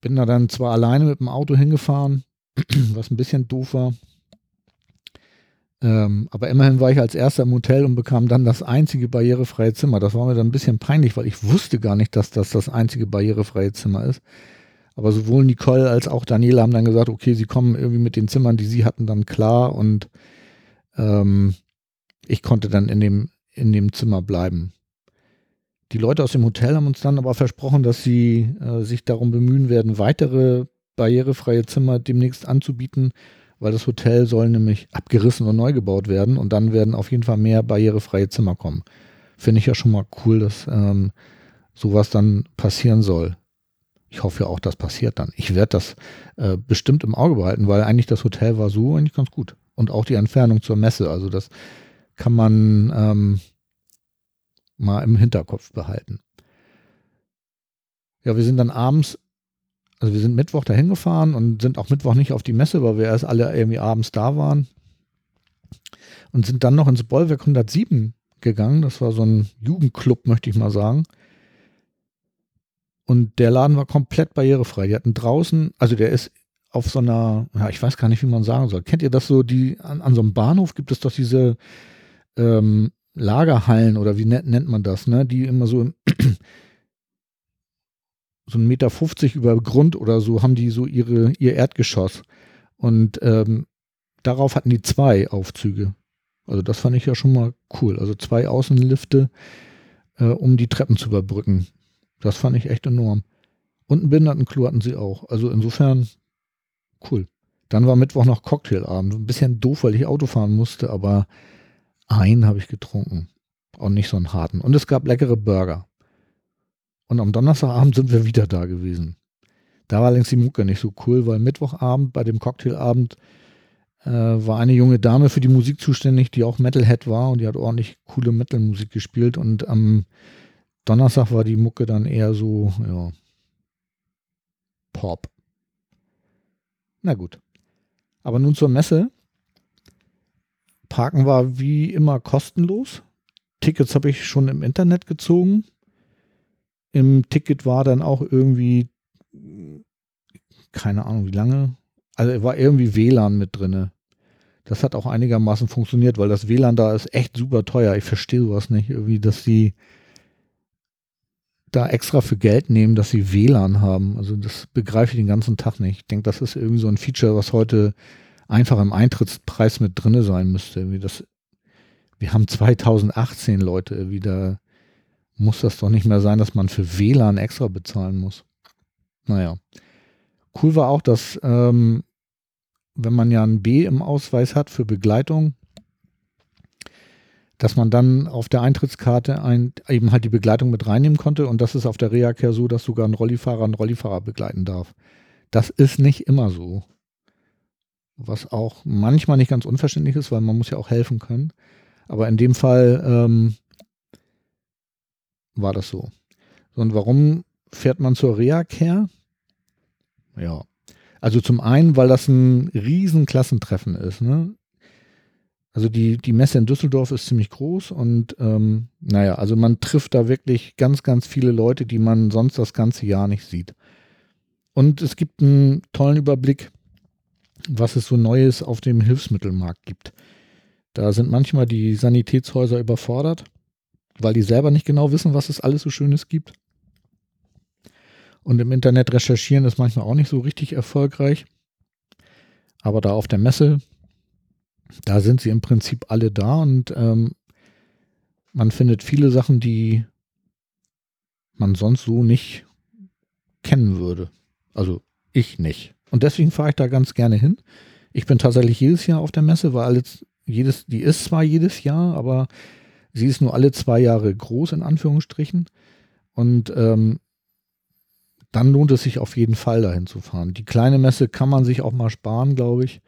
bin da dann zwar alleine mit dem Auto hingefahren, [CLEARS THROAT] was ein bisschen doof war. Ähm, aber immerhin war ich als erster im Hotel und bekam dann das einzige barrierefreie Zimmer. Das war mir dann ein bisschen peinlich, weil ich wusste gar nicht, dass das das einzige barrierefreie Zimmer ist. Aber sowohl Nicole als auch Daniela haben dann gesagt, okay, sie kommen irgendwie mit den Zimmern, die sie hatten, dann klar und ähm, ich konnte dann in dem, in dem Zimmer bleiben. Die Leute aus dem Hotel haben uns dann aber versprochen, dass sie äh, sich darum bemühen werden, weitere barrierefreie Zimmer demnächst anzubieten, weil das Hotel soll nämlich abgerissen und neu gebaut werden und dann werden auf jeden Fall mehr barrierefreie Zimmer kommen. Finde ich ja schon mal cool, dass ähm, sowas dann passieren soll. Ich hoffe ja auch, das passiert dann. Ich werde das äh, bestimmt im Auge behalten, weil eigentlich das Hotel war so eigentlich ganz gut. Und auch die Entfernung zur Messe. Also das kann man ähm, mal im Hinterkopf behalten. Ja, wir sind dann abends, also wir sind Mittwoch dahin gefahren und sind auch Mittwoch nicht auf die Messe, weil wir erst alle irgendwie abends da waren. Und sind dann noch ins Bollwerk 107 gegangen. Das war so ein Jugendclub, möchte ich mal sagen. Und der Laden war komplett barrierefrei. Die hatten draußen, also der ist auf so einer, ja, ich weiß gar nicht, wie man sagen soll. Kennt ihr das so, die, an, an so einem Bahnhof gibt es doch diese ähm, Lagerhallen oder wie nennt, man das, ne? Die immer so so einen Meter 50 über Grund oder so haben die so ihre, ihr Erdgeschoss. Und ähm, darauf hatten die zwei Aufzüge. Also das fand ich ja schon mal cool. Also zwei Außenlifte, äh, um die Treppen zu überbrücken. Das fand ich echt enorm. Und einen Behindertenklo hatten sie auch. Also insofern cool. Dann war Mittwoch noch Cocktailabend. Ein bisschen doof, weil ich Auto fahren musste, aber einen habe ich getrunken. Und nicht so einen harten. Und es gab leckere Burger. Und am Donnerstagabend sind wir wieder da gewesen. Da war allerdings die Mucke nicht so cool, weil Mittwochabend bei dem Cocktailabend äh, war eine junge Dame für die Musik zuständig, die auch Metalhead war und die hat ordentlich coole Metalmusik gespielt. Und am Donnerstag war die Mucke dann eher so, ja, Pop. Na gut. Aber nun zur Messe. Parken war wie immer kostenlos. Tickets habe ich schon im Internet gezogen. Im Ticket war dann auch irgendwie, keine Ahnung wie lange, also war irgendwie WLAN mit drinne. Das hat auch einigermaßen funktioniert, weil das WLAN da ist echt super teuer. Ich verstehe sowas nicht, irgendwie, dass die da extra für Geld nehmen, dass sie WLAN haben. Also das begreife ich den ganzen Tag nicht. Ich denke, das ist irgendwie so ein Feature, was heute einfach im Eintrittspreis mit drinne sein müsste. Irgendwie das, wir haben 2018 Leute, wieder muss das doch nicht mehr sein, dass man für WLAN extra bezahlen muss. Naja. Cool war auch, dass ähm, wenn man ja ein B im Ausweis hat für Begleitung, dass man dann auf der Eintrittskarte ein, eben halt die Begleitung mit reinnehmen konnte und das ist auf der Reha-Care so, dass sogar ein Rollifahrer einen Rollifahrer begleiten darf. Das ist nicht immer so. Was auch manchmal nicht ganz unverständlich ist, weil man muss ja auch helfen können. Aber in dem Fall ähm, war das so. Und warum fährt man zur Reha-Care? Ja. Also zum einen, weil das ein riesen Klassentreffen ist. Ne? Also die, die Messe in Düsseldorf ist ziemlich groß und ähm, naja, also man trifft da wirklich ganz, ganz viele Leute, die man sonst das ganze Jahr nicht sieht. Und es gibt einen tollen Überblick, was es so Neues auf dem Hilfsmittelmarkt gibt. Da sind manchmal die Sanitätshäuser überfordert, weil die selber nicht genau wissen, was es alles so Schönes gibt. Und im Internet recherchieren ist manchmal auch nicht so richtig erfolgreich. Aber da auf der Messe da sind sie im Prinzip alle da und ähm, man findet viele Sachen, die man sonst so nicht kennen würde. Also ich nicht. Und deswegen fahre ich da ganz gerne hin. Ich bin tatsächlich jedes Jahr auf der Messe, weil jedes, die ist zwar jedes Jahr, aber sie ist nur alle zwei Jahre groß, in Anführungsstrichen. Und ähm, dann lohnt es sich auf jeden Fall dahin zu fahren. Die kleine Messe kann man sich auch mal sparen, glaube ich.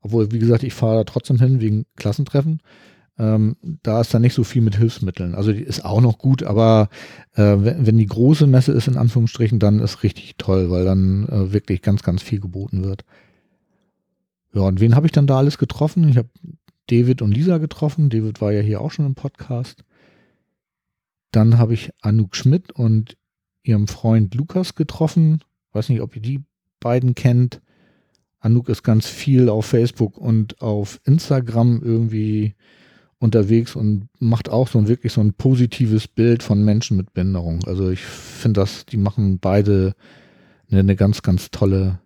Obwohl, wie gesagt, ich fahre da trotzdem hin wegen Klassentreffen. Ähm, da ist dann nicht so viel mit Hilfsmitteln. Also die ist auch noch gut, aber äh, wenn, wenn, die große Messe ist, in Anführungsstrichen, dann ist richtig toll, weil dann äh, wirklich ganz, ganz viel geboten wird. Ja, und wen habe ich dann da alles getroffen? Ich habe David und Lisa getroffen. David war ja hier auch schon im Podcast. Dann habe ich Anouk Schmidt und ihrem Freund Lukas getroffen. Weiß nicht, ob ihr die beiden kennt. Anouk ist ganz viel auf Facebook und auf Instagram irgendwie unterwegs und macht auch so ein wirklich so ein positives Bild von Menschen mit Behinderung. Also ich finde das, die machen beide eine, eine ganz, ganz tolle,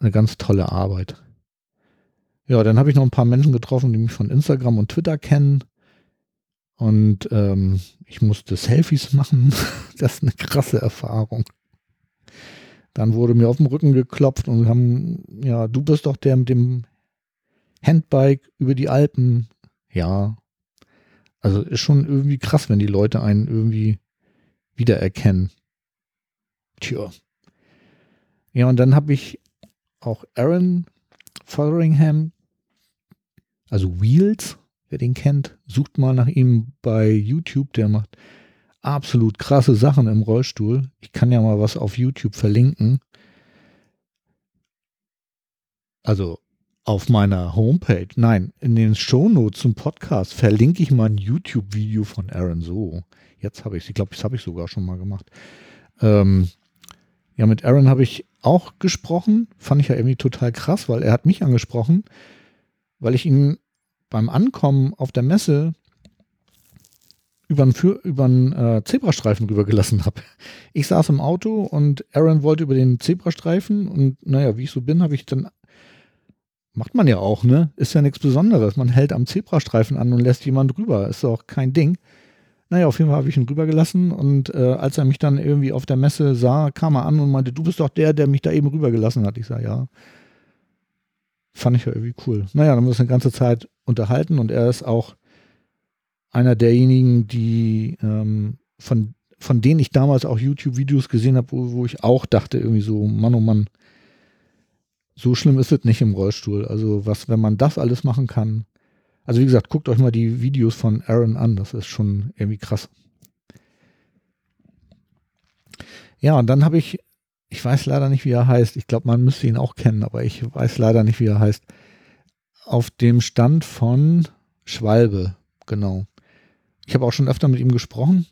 eine ganz tolle Arbeit. Ja, dann habe ich noch ein paar Menschen getroffen, die mich von Instagram und Twitter kennen. Und ähm, ich musste Selfies machen. [LAUGHS] das ist eine krasse Erfahrung. Dann wurde mir auf den Rücken geklopft und haben, ja, du bist doch der mit dem Handbike über die Alpen. Ja. Also ist schon irgendwie krass, wenn die Leute einen irgendwie wiedererkennen. Tja. Ja, und dann habe ich auch Aaron Fotheringham, also Wheels, wer den kennt, sucht mal nach ihm bei YouTube, der macht absolut krasse Sachen im Rollstuhl. Ich kann ja mal was auf YouTube verlinken. Also auf meiner Homepage, nein, in den Shownotes zum Podcast verlinke ich mal ein YouTube-Video von Aaron so. Jetzt habe ich es, ich glaube, das habe ich sogar schon mal gemacht. Ähm, ja, mit Aaron habe ich auch gesprochen. Fand ich ja irgendwie total krass, weil er hat mich angesprochen, weil ich ihn beim Ankommen auf der Messe über einen, äh, Zebrastreifen rübergelassen habe. Ich saß im Auto und Aaron wollte über den Zebrastreifen und naja, wie ich so bin, habe ich dann, macht man ja auch, ne? Ist ja nichts Besonderes. Man hält am Zebrastreifen an und lässt jemand rüber. Ist auch kein Ding. Naja, auf jeden Fall habe ich ihn rübergelassen und äh, als er mich dann irgendwie auf der Messe sah, kam er an und meinte, du bist doch der, der mich da eben rübergelassen hat. Ich sage, ja. Fand ich ja irgendwie cool. Naja, dann haben wir uns eine ganze Zeit unterhalten und er ist auch einer derjenigen, die ähm, von, von denen ich damals auch YouTube-Videos gesehen habe, wo, wo ich auch dachte, irgendwie so, Mann, oh Mann, so schlimm ist es nicht im Rollstuhl. Also was, wenn man das alles machen kann, also wie gesagt, guckt euch mal die Videos von Aaron an, das ist schon irgendwie krass. Ja, und dann habe ich, ich weiß leider nicht, wie er heißt. Ich glaube, man müsste ihn auch kennen, aber ich weiß leider nicht, wie er heißt. Auf dem Stand von Schwalbe, genau. Ich habe auch schon öfter mit ihm gesprochen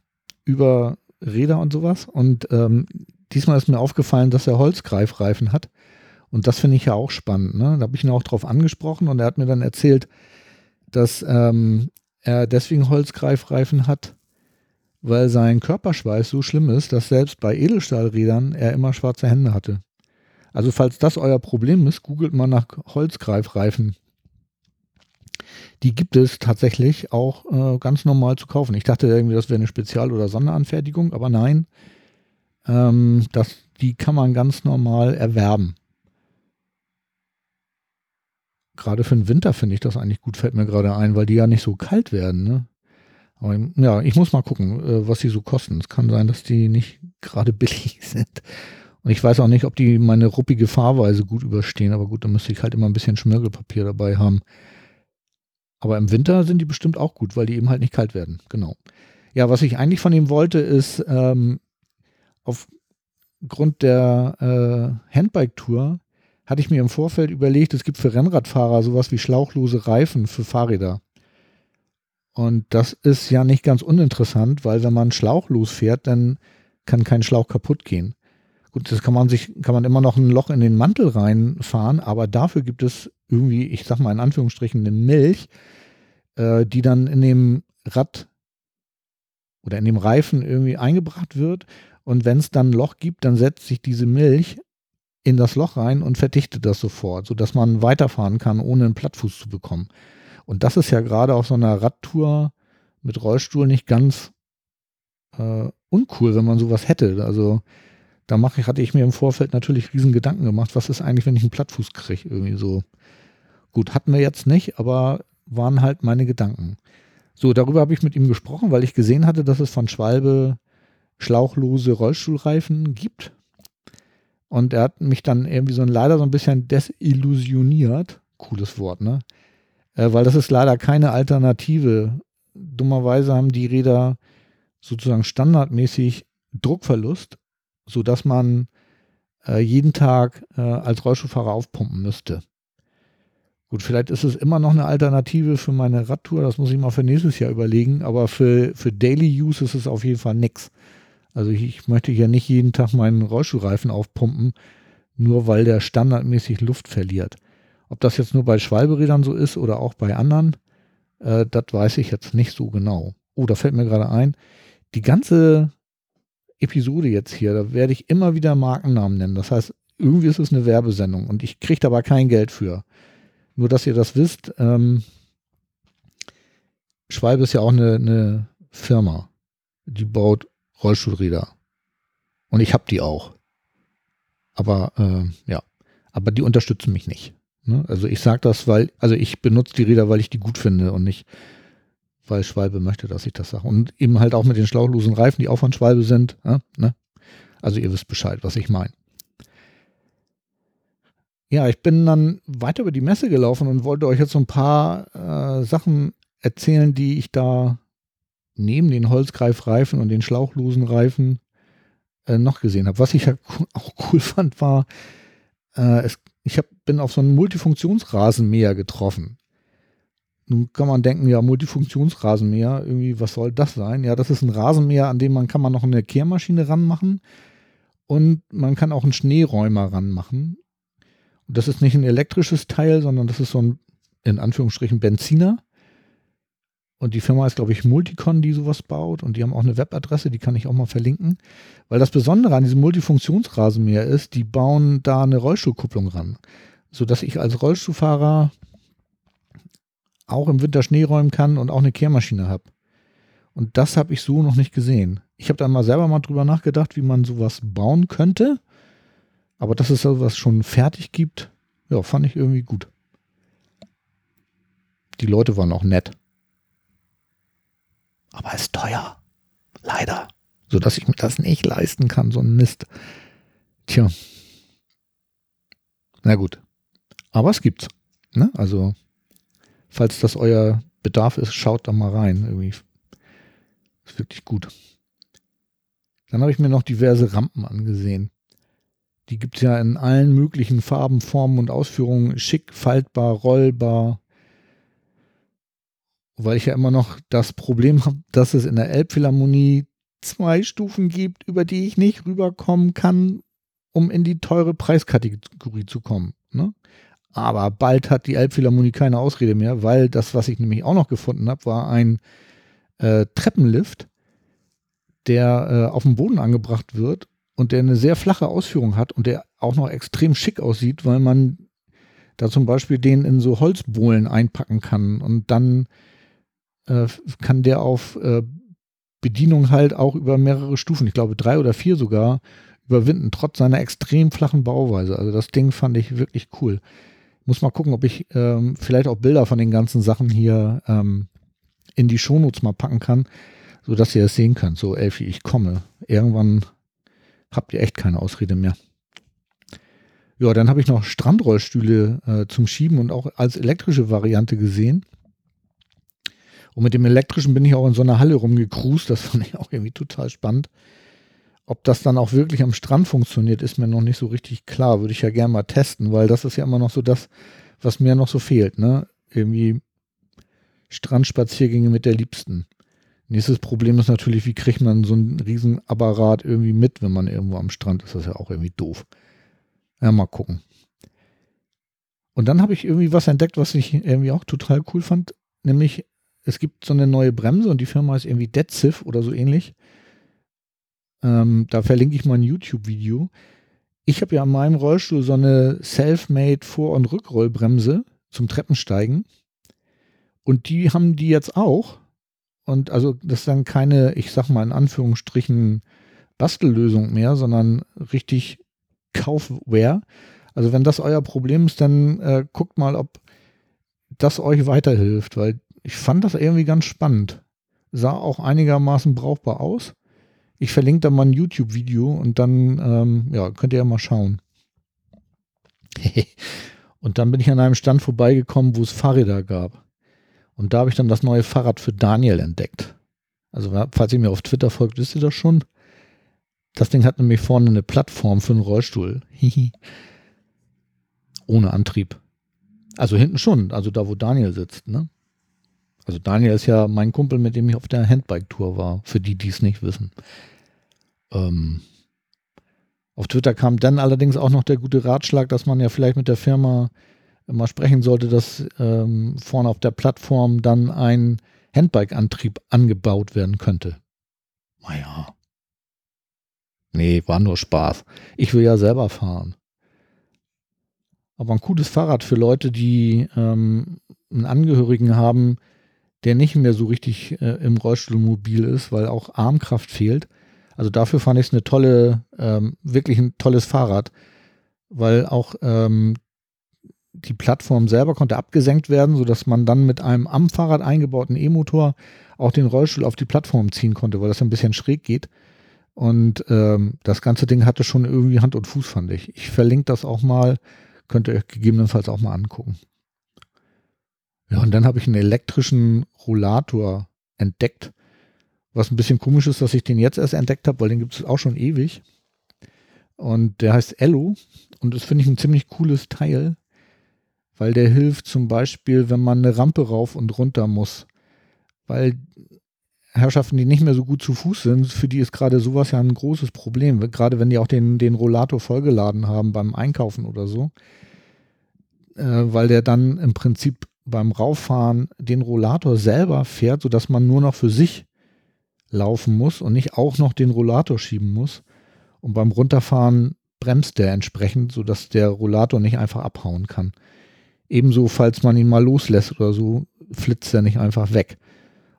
über Räder und sowas. Und ähm, diesmal ist mir aufgefallen, dass er Holzgreifreifen hat. Und das finde ich ja auch spannend. Ne? Da habe ich ihn auch drauf angesprochen und er hat mir dann erzählt, dass ähm, er deswegen Holzgreifreifen hat, weil sein Körperschweiß so schlimm ist, dass selbst bei Edelstahlrädern er immer schwarze Hände hatte. Also falls das euer Problem ist, googelt mal nach Holzgreifreifen. Die gibt es tatsächlich auch äh, ganz normal zu kaufen. Ich dachte irgendwie, das wäre eine Spezial- oder Sonderanfertigung, aber nein, ähm, das, die kann man ganz normal erwerben gerade für den Winter finde ich das eigentlich gut, fällt mir gerade ein, weil die ja nicht so kalt werden. Ne? Aber ja, ich muss mal gucken, äh, was sie so kosten. Es kann sein, dass die nicht gerade [LAUGHS] billig sind. Und ich weiß auch nicht, ob die meine ruppige Fahrweise gut überstehen, aber gut, dann müsste ich halt immer ein bisschen Schmirgelpapier dabei haben. Aber im Winter sind die bestimmt auch gut, weil die eben halt nicht kalt werden. Genau. Ja, was ich eigentlich von ihm wollte, ist ähm, aufgrund der äh, Handbike-Tour hatte ich mir im Vorfeld überlegt, es gibt für Rennradfahrer sowas wie schlauchlose Reifen für Fahrräder. Und das ist ja nicht ganz uninteressant, weil wenn man schlauchlos fährt, dann kann kein Schlauch kaputt gehen. Gut, das kann man sich, kann man immer noch ein Loch in den Mantel reinfahren, aber dafür gibt es irgendwie, ich sag mal in Anführungsstrichen, eine Milch, äh, die dann in dem Rad oder in dem Reifen irgendwie eingebracht wird. Und wenn es dann ein Loch gibt, dann setzt sich diese Milch in das Loch rein und verdichtet das sofort, sodass man weiterfahren kann, ohne einen Plattfuß zu bekommen. Und das ist ja gerade auf so einer Radtour mit Rollstuhl nicht ganz äh, uncool, wenn man sowas hätte. Also da mache ich, hatte ich mir im Vorfeld natürlich riesen Gedanken gemacht, was ist eigentlich, wenn ich einen Plattfuß kriege, irgendwie so. Gut, hatten wir jetzt nicht, aber waren halt meine Gedanken. So, darüber habe ich mit ihm gesprochen, weil ich gesehen hatte, dass es von Schwalbe schlauchlose Rollstuhlreifen gibt. Und er hat mich dann irgendwie so leider so ein bisschen desillusioniert. Cooles Wort, ne? Äh, weil das ist leider keine Alternative. Dummerweise haben die Räder sozusagen standardmäßig Druckverlust, sodass man äh, jeden Tag äh, als Rollstuhlfahrer aufpumpen müsste. Gut, vielleicht ist es immer noch eine Alternative für meine Radtour, das muss ich mal für nächstes Jahr überlegen, aber für, für Daily Use ist es auf jeden Fall nichts. Also ich, ich möchte ja nicht jeden Tag meinen Rollstuhlreifen aufpumpen, nur weil der standardmäßig Luft verliert. Ob das jetzt nur bei Schwalberädern so ist oder auch bei anderen, äh, das weiß ich jetzt nicht so genau. Oh, da fällt mir gerade ein, die ganze Episode jetzt hier, da werde ich immer wieder Markennamen nennen. Das heißt, irgendwie ist es eine Werbesendung und ich kriege da aber kein Geld für. Nur, dass ihr das wisst, ähm, Schwalbe ist ja auch eine, eine Firma, die baut Rollstuhlräder. Und ich habe die auch. Aber äh, ja, aber die unterstützen mich nicht. Ne? Also ich sage das, weil, also ich benutze die Räder, weil ich die gut finde und nicht, weil Schwalbe möchte, dass ich das sage. Und eben halt auch mit den schlauchlosen Reifen, die auch von Schwalbe sind. Ne? Also ihr wisst Bescheid, was ich meine. Ja, ich bin dann weiter über die Messe gelaufen und wollte euch jetzt so ein paar äh, Sachen erzählen, die ich da neben den Holzgreifreifen und den schlauchlosen Reifen äh, noch gesehen habe. Was ich ja auch cool fand, war, äh, es, ich hab, bin auf so einen Multifunktionsrasenmäher getroffen. Nun kann man denken, ja, Multifunktionsrasenmäher, irgendwie, was soll das sein? Ja, das ist ein Rasenmäher, an dem man kann man noch eine Kehrmaschine ranmachen und man kann auch einen Schneeräumer ranmachen. Und das ist nicht ein elektrisches Teil, sondern das ist so ein, in Anführungsstrichen, Benziner. Und die Firma ist, glaube ich, Multicon, die sowas baut. Und die haben auch eine Webadresse, die kann ich auch mal verlinken. Weil das Besondere an diesem Multifunktionsrasenmäher ist, die bauen da eine Rollstuhlkupplung ran. Sodass ich als Rollstuhlfahrer auch im Winter Schnee räumen kann und auch eine Kehrmaschine habe. Und das habe ich so noch nicht gesehen. Ich habe da mal selber mal drüber nachgedacht, wie man sowas bauen könnte. Aber dass es sowas schon fertig gibt, ja, fand ich irgendwie gut. Die Leute waren auch nett aber ist teuer. Leider. Sodass ich mir das nicht leisten kann, so ein Mist. Tja. Na gut. Aber es gibt's. Ne? Also, falls das euer Bedarf ist, schaut da mal rein. Irgendwie. Ist wirklich gut. Dann habe ich mir noch diverse Rampen angesehen. Die gibt es ja in allen möglichen Farben, Formen und Ausführungen. Schick, faltbar, rollbar, weil ich ja immer noch das Problem habe, dass es in der Elbphilharmonie zwei Stufen gibt, über die ich nicht rüberkommen kann, um in die teure Preiskategorie zu kommen. Ne? Aber bald hat die Elbphilharmonie keine Ausrede mehr, weil das, was ich nämlich auch noch gefunden habe, war ein äh, Treppenlift, der äh, auf dem Boden angebracht wird und der eine sehr flache Ausführung hat und der auch noch extrem schick aussieht, weil man da zum Beispiel den in so Holzbohlen einpacken kann und dann äh, kann der auf äh, Bedienung halt auch über mehrere Stufen, ich glaube drei oder vier sogar, überwinden, trotz seiner extrem flachen Bauweise. Also das Ding fand ich wirklich cool. Muss mal gucken, ob ich ähm, vielleicht auch Bilder von den ganzen Sachen hier ähm, in die Shownotes mal packen kann, sodass ihr es sehen könnt. So, Elfi, ich komme. Irgendwann habt ihr echt keine Ausrede mehr. Ja, dann habe ich noch Strandrollstühle äh, zum Schieben und auch als elektrische Variante gesehen. Und mit dem elektrischen bin ich auch in so einer Halle rumgecruised. Das fand ich auch irgendwie total spannend. Ob das dann auch wirklich am Strand funktioniert, ist mir noch nicht so richtig klar. Würde ich ja gerne mal testen, weil das ist ja immer noch so das, was mir noch so fehlt. Ne? Irgendwie Strandspaziergänge mit der Liebsten. Nächstes Problem ist natürlich, wie kriegt man so einen riesen Apparat irgendwie mit, wenn man irgendwo am Strand ist. Das ist ja auch irgendwie doof. Ja, mal gucken. Und dann habe ich irgendwie was entdeckt, was ich irgendwie auch total cool fand, nämlich es gibt so eine neue Bremse und die Firma ist irgendwie DeadSiff oder so ähnlich. Ähm, da verlinke ich mal ein YouTube-Video. Ich habe ja an meinem Rollstuhl so eine Self-Made Vor- und Rückrollbremse zum Treppensteigen. Und die haben die jetzt auch. Und also das ist dann keine, ich sag mal in Anführungsstrichen, Bastellösung mehr, sondern richtig Kaufware. Also wenn das euer Problem ist, dann äh, guckt mal, ob das euch weiterhilft, weil ich fand das irgendwie ganz spannend. Sah auch einigermaßen brauchbar aus. Ich verlinke da mal ein YouTube-Video und dann ähm, ja, könnt ihr ja mal schauen. [LAUGHS] und dann bin ich an einem Stand vorbeigekommen, wo es Fahrräder gab. Und da habe ich dann das neue Fahrrad für Daniel entdeckt. Also, falls ihr mir auf Twitter folgt, wisst ihr das schon. Das Ding hat nämlich vorne eine Plattform für einen Rollstuhl. Ohne Antrieb. Also hinten schon, also da, wo Daniel sitzt, ne? Also Daniel ist ja mein Kumpel, mit dem ich auf der Handbike-Tour war, für die, die es nicht wissen. Ähm, Auf Twitter kam dann allerdings auch noch der gute Ratschlag, dass man ja vielleicht mit der Firma mal sprechen sollte, dass ähm, vorne auf der Plattform dann ein Handbike-Antrieb angebaut werden könnte. Naja. Nee, war nur Spaß. Ich will ja selber fahren. Aber ein cooles Fahrrad für Leute, die ähm, einen Angehörigen haben, der nicht mehr so richtig äh, im Rollstuhl mobil ist, weil auch Armkraft fehlt. Also dafür fand ich es eine tolle, ähm, wirklich ein tolles Fahrrad, weil auch ähm, die Plattform selber konnte abgesenkt werden, sodass man dann mit einem am Fahrrad eingebauten E-Motor auch den Rollstuhl auf die Plattform ziehen konnte, weil das ein bisschen schräg geht. Und ähm, das ganze Ding hatte schon irgendwie Hand und Fuß, fand ich. Ich verlinke das auch mal, könnt ihr euch gegebenenfalls auch mal angucken. Ja, und dann habe ich einen elektrischen Rollator entdeckt, was ein bisschen komisch ist, dass ich den jetzt erst entdeckt habe, weil den gibt es auch schon ewig. Und der heißt Ello und das finde ich ein ziemlich cooles Teil weil der hilft zum Beispiel, wenn man eine Rampe rauf und runter muss. Weil Herrschaften, die nicht mehr so gut zu Fuß sind, für die ist gerade sowas ja ein großes Problem. Gerade wenn die auch den, den Rollator vollgeladen haben beim Einkaufen oder so. Äh, weil der dann im Prinzip beim Rauffahren den Rollator selber fährt, sodass man nur noch für sich laufen muss und nicht auch noch den Rollator schieben muss. Und beim Runterfahren bremst der entsprechend, sodass der Rollator nicht einfach abhauen kann. Ebenso, falls man ihn mal loslässt oder so, flitzt er nicht einfach weg.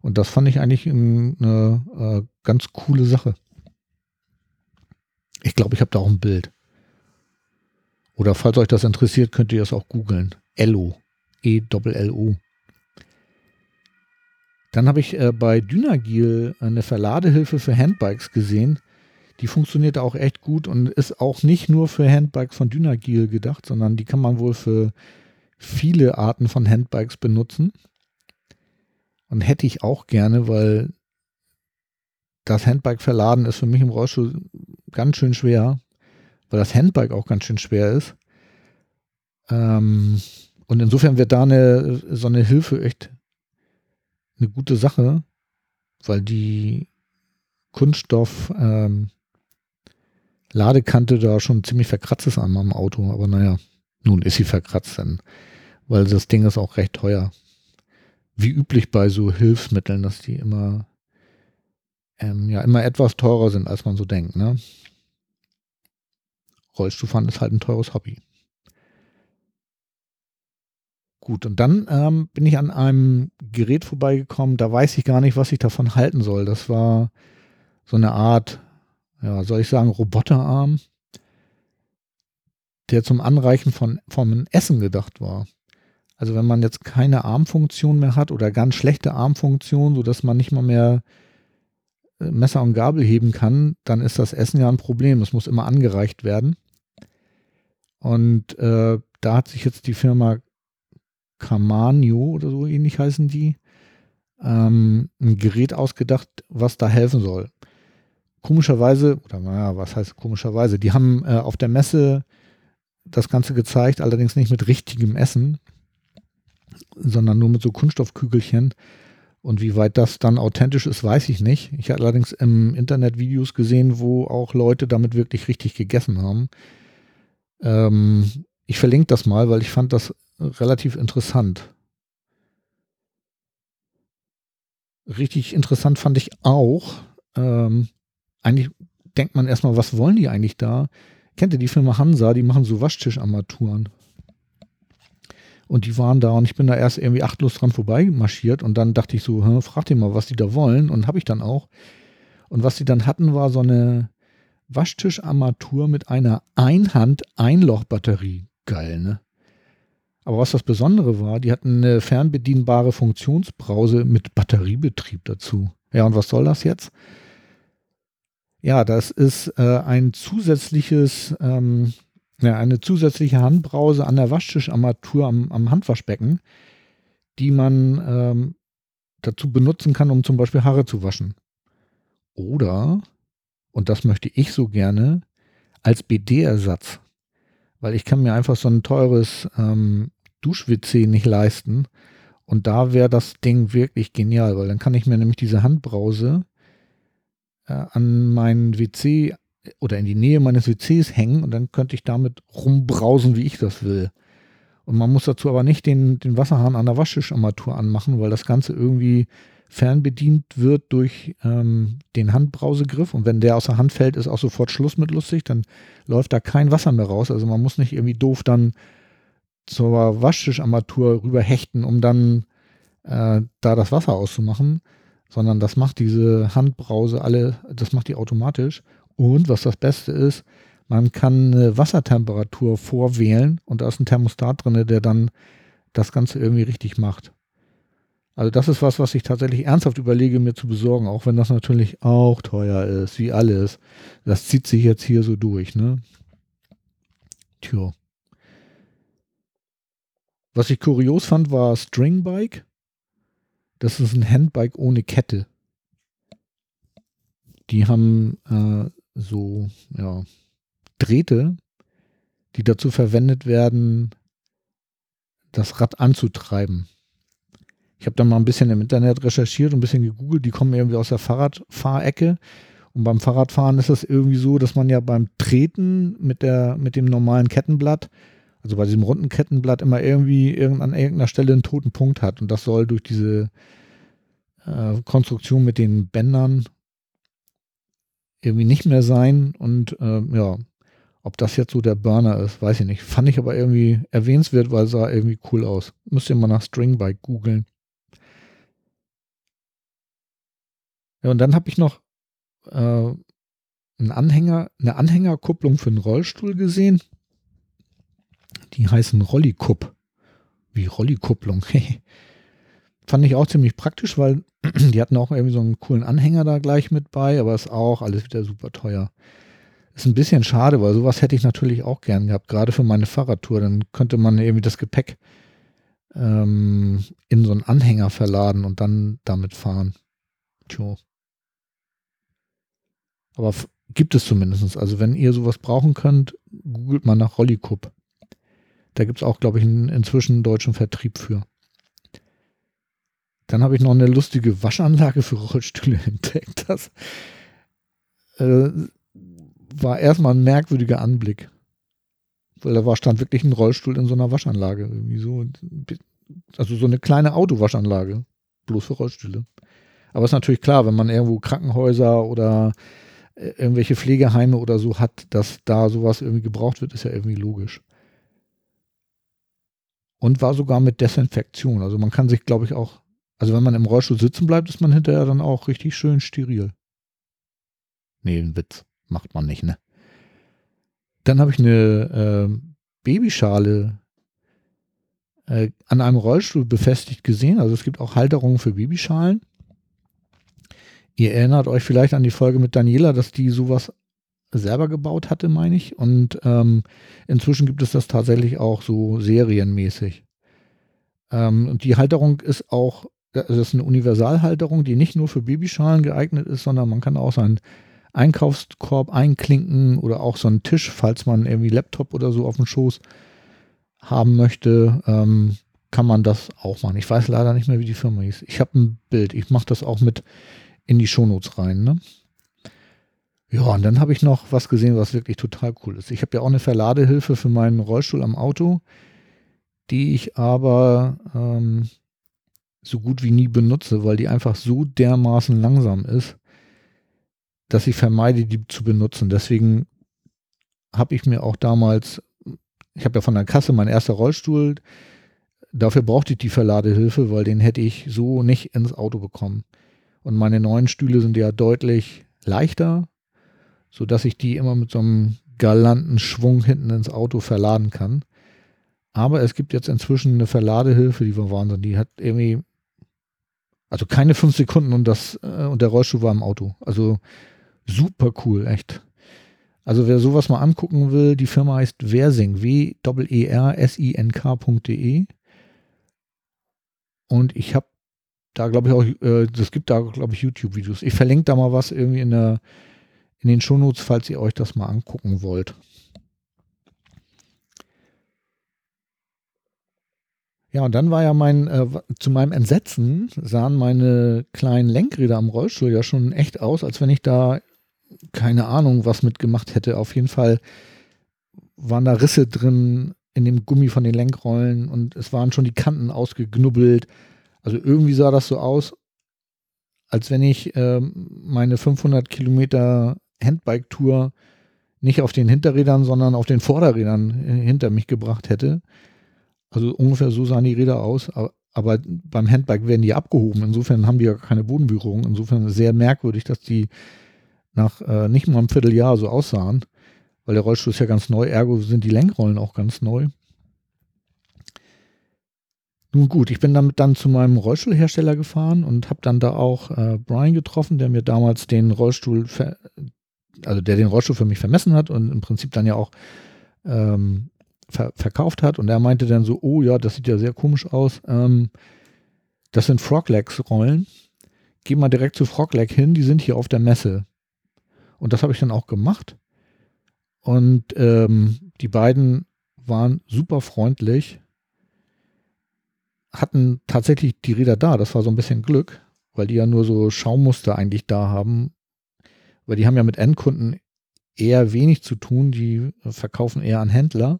Und das fand ich eigentlich eine äh, ganz coole Sache. Ich glaube, ich habe da auch ein Bild. Oder falls euch das interessiert, könnt ihr es auch googeln. Elo. E-L-L-O. Dann habe ich äh, bei Dynagil eine Verladehilfe für Handbikes gesehen. Die funktioniert auch echt gut und ist auch nicht nur für Handbikes von Dynagil gedacht, sondern die kann man wohl für viele Arten von Handbikes benutzen. Und hätte ich auch gerne, weil das Handbike verladen ist für mich im Rollstuhl ganz schön schwer, weil das Handbike auch ganz schön schwer ist. Ähm, und insofern wird da eine, so eine Hilfe echt eine gute Sache, weil die Kunststoff ähm, da schon ziemlich verkratzt ist an meinem Auto. Aber naja, nun ist sie verkratzt, dann weil das Ding ist auch recht teuer. Wie üblich bei so Hilfsmitteln, dass die immer, ähm, ja, immer etwas teurer sind, als man so denkt, ne? Rollstuhlfahren ist halt ein teures Hobby. Gut, und dann ähm, bin ich an einem Gerät vorbeigekommen, da weiß ich gar nicht, was ich davon halten soll. Das war so eine Art, ja, soll ich sagen, Roboterarm, der zum Anreichen von, von Essen gedacht war. Also wenn man jetzt keine Armfunktion mehr hat oder ganz schlechte Armfunktion, sodass man nicht mal mehr äh, Messer und Gabel heben kann, dann ist das Essen ja ein Problem. Es muss immer angereicht werden. Und äh, da hat sich jetzt die Firma Camanio oder so ähnlich heißen die, ähm, ein Gerät ausgedacht, was da helfen soll. Komischerweise, oder naja, was heißt komischerweise, die haben äh, auf der Messe das Ganze gezeigt, allerdings nicht mit richtigem Essen, sondern nur mit so Kunststoffkügelchen. Und wie weit das dann authentisch ist, weiß ich nicht. Ich habe allerdings im Internet Videos gesehen, wo auch Leute damit wirklich richtig gegessen haben. Ähm, ich verlinke das mal, weil ich fand das relativ interessant. Richtig interessant fand ich auch, ähm, eigentlich denkt man erstmal, was wollen die eigentlich da? Kennt ihr die Firma Hansa? Die machen so Waschtischarmaturen. Und die waren da und ich bin da erst irgendwie achtlos dran vorbei marschiert und dann dachte ich so, frag dir mal, was die da wollen und habe ich dann auch. Und was sie dann hatten, war so eine Waschtischarmatur mit einer Einhand-Einloch-Batterie. Geil, ne? Aber was das Besondere war, die hatten eine fernbedienbare Funktionsbrause mit Batteriebetrieb dazu. Ja, und was soll das jetzt? Ja, das ist äh, ein zusätzliches ähm, ja, eine zusätzliche Handbrause an der Waschtischarmatur am, am Handwaschbecken, die man ähm, dazu benutzen kann, um zum Beispiel Haare zu waschen. Oder, und das möchte ich so gerne, als BD-Ersatz. Weil ich kann mir einfach so ein teures ähm, Dusch-WC nicht leisten. Und da wäre das Ding wirklich genial, weil dann kann ich mir nämlich diese Handbrause äh, an meinen WC oder in die Nähe meines WCs hängen und dann könnte ich damit rumbrausen, wie ich das will. Und man muss dazu aber nicht den, den Wasserhahn an der Waschtischarmatur anmachen, weil das Ganze irgendwie fernbedient wird durch ähm, den Handbrausegriff. Und wenn der aus der Hand fällt, ist auch sofort Schluss mit lustig. Dann läuft da kein Wasser mehr raus. Also man muss nicht irgendwie doof dann zur Waschtischarmatur rüberhechten, um dann äh, da das Wasser auszumachen, sondern das macht diese Handbrause alle, das macht die automatisch. Und was das Beste ist, man kann eine Wassertemperatur vorwählen und da ist ein Thermostat drin, der dann das Ganze irgendwie richtig macht. Also das ist was, was ich tatsächlich ernsthaft überlege, mir zu besorgen, auch wenn das natürlich auch teuer ist, wie alles. Das zieht sich jetzt hier so durch, ne? Tja. Was ich kurios fand, war Stringbike. Das ist ein Handbike ohne Kette. Die haben äh, so, ja, Drähte, die dazu verwendet werden, das Rad anzutreiben. Ich habe da mal ein bisschen im Internet recherchiert und ein bisschen gegoogelt. Die kommen irgendwie aus der Fahrradfahrecke. Und beim Fahrradfahren ist es irgendwie so, dass man ja beim Treten mit, der, mit dem normalen Kettenblatt, also bei diesem runden Kettenblatt, immer irgendwie an irgendeiner Stelle einen toten Punkt hat. Und das soll durch diese äh, Konstruktion mit den Bändern irgendwie nicht mehr sein. Und äh, ja, ob das jetzt so der Burner ist, weiß ich nicht. Fand ich aber irgendwie erwähnenswert, weil es sah irgendwie cool aus. Müsst ihr mal nach Stringbike googeln. Ja, und dann habe ich noch äh, einen Anhänger, eine Anhängerkupplung für einen Rollstuhl gesehen. Die heißen Rollikupp. Wie Rollikupplung. [LAUGHS] Fand ich auch ziemlich praktisch, weil [CLEARS THROAT] die hatten auch irgendwie so einen coolen Anhänger da gleich mit bei, aber ist auch alles wieder super teuer. Ist ein bisschen schade, weil sowas hätte ich natürlich auch gern gehabt, gerade für meine Fahrradtour. Dann könnte man irgendwie das Gepäck ähm, in so einen Anhänger verladen und dann damit fahren. Tjo. Aber gibt es zumindest. Also wenn ihr sowas brauchen könnt, googelt mal nach Rollicup. Da gibt es auch, glaube ich, einen, inzwischen deutschen Vertrieb für. Dann habe ich noch eine lustige Waschanlage für Rollstühle [LAUGHS] entdeckt. Das äh, war erstmal ein merkwürdiger Anblick. Weil da war, stand wirklich ein Rollstuhl in so einer Waschanlage. Irgendwie so, also so eine kleine Autowaschanlage. Bloß für Rollstühle. Aber ist natürlich klar, wenn man irgendwo Krankenhäuser oder äh, irgendwelche Pflegeheime oder so hat, dass da sowas irgendwie gebraucht wird, ist ja irgendwie logisch. Und war sogar mit Desinfektion. Also man kann sich, glaube ich, auch, also wenn man im Rollstuhl sitzen bleibt, ist man hinterher dann auch richtig schön steril. Nee, ein Witz. Macht man nicht, ne? Dann habe ich eine äh, Babyschale äh, an einem Rollstuhl befestigt gesehen. Also es gibt auch Halterungen für Babyschalen. Ihr erinnert euch vielleicht an die Folge mit Daniela, dass die sowas selber gebaut hatte, meine ich. Und ähm, inzwischen gibt es das tatsächlich auch so serienmäßig. Ähm, und die Halterung ist auch, also das ist eine Universalhalterung, die nicht nur für Babyschalen geeignet ist, sondern man kann auch seinen Einkaufskorb einklinken oder auch so einen Tisch, falls man irgendwie Laptop oder so auf dem Schoß haben möchte, ähm, kann man das auch machen. Ich weiß leider nicht mehr, wie die Firma hieß. Ich habe ein Bild. Ich mache das auch mit in die Shownotes rein. Ne? Ja, und dann habe ich noch was gesehen, was wirklich total cool ist. Ich habe ja auch eine Verladehilfe für meinen Rollstuhl am Auto, die ich aber ähm, so gut wie nie benutze, weil die einfach so dermaßen langsam ist, dass ich vermeide, die zu benutzen. Deswegen habe ich mir auch damals, ich habe ja von der Kasse mein erster Rollstuhl, dafür brauchte ich die Verladehilfe, weil den hätte ich so nicht ins Auto bekommen. Und meine neuen Stühle sind ja deutlich leichter, sodass ich die immer mit so einem galanten Schwung hinten ins Auto verladen kann. Aber es gibt jetzt inzwischen eine Verladehilfe, die war Wahnsinn. Die hat irgendwie, also keine fünf Sekunden und das, äh, und der Rollstuhl war im Auto. Also super cool, echt. Also wer sowas mal angucken will, die Firma heißt Versing, W-E-R-S-I-N-K.de. Und ich habe da glaube ich auch, äh, das gibt da glaube ich YouTube-Videos. Ich verlinke da mal was irgendwie in der in den Shownotes, falls ihr euch das mal angucken wollt. Ja, und dann war ja mein, äh, zu meinem Entsetzen sahen meine kleinen Lenkräder am Rollstuhl ja schon echt aus, als wenn ich da keine Ahnung, was mitgemacht hätte. Auf jeden Fall waren da Risse drin in dem Gummi von den Lenkrollen und es waren schon die Kanten ausgeknubbelt. Also irgendwie sah das so aus, als wenn ich äh, meine 500 Kilometer Handbike-Tour nicht auf den Hinterrädern, sondern auf den Vorderrädern hinter mich gebracht hätte. Also ungefähr so sahen die Räder aus. Aber beim Handbike werden die abgehoben. Insofern haben die ja keine Bodenberührung. Insofern sehr merkwürdig, dass die nach äh, nicht mal einem Vierteljahr so aussahen. Weil der Rollstuhl ist ja ganz neu, ergo sind die Lenkrollen auch ganz neu. Nun gut, ich bin damit dann zu meinem Rollstuhlhersteller gefahren und habe dann da auch äh, Brian getroffen, der mir damals den Rollstuhl, also der den Rollstuhl für mich vermessen hat und im Prinzip dann ja auch ähm, ver verkauft hat. Und er meinte dann so, oh ja, das sieht ja sehr komisch aus. Ähm, das sind Froglegs-Rollen. Geh mal direkt zu Frogleg hin, die sind hier auf der Messe. Und das habe ich dann auch gemacht. Und ähm, die beiden waren super freundlich, hatten tatsächlich die Räder da. Das war so ein bisschen Glück, weil die ja nur so Schaumuster eigentlich da haben. Weil die haben ja mit Endkunden eher wenig zu tun. Die verkaufen eher an Händler.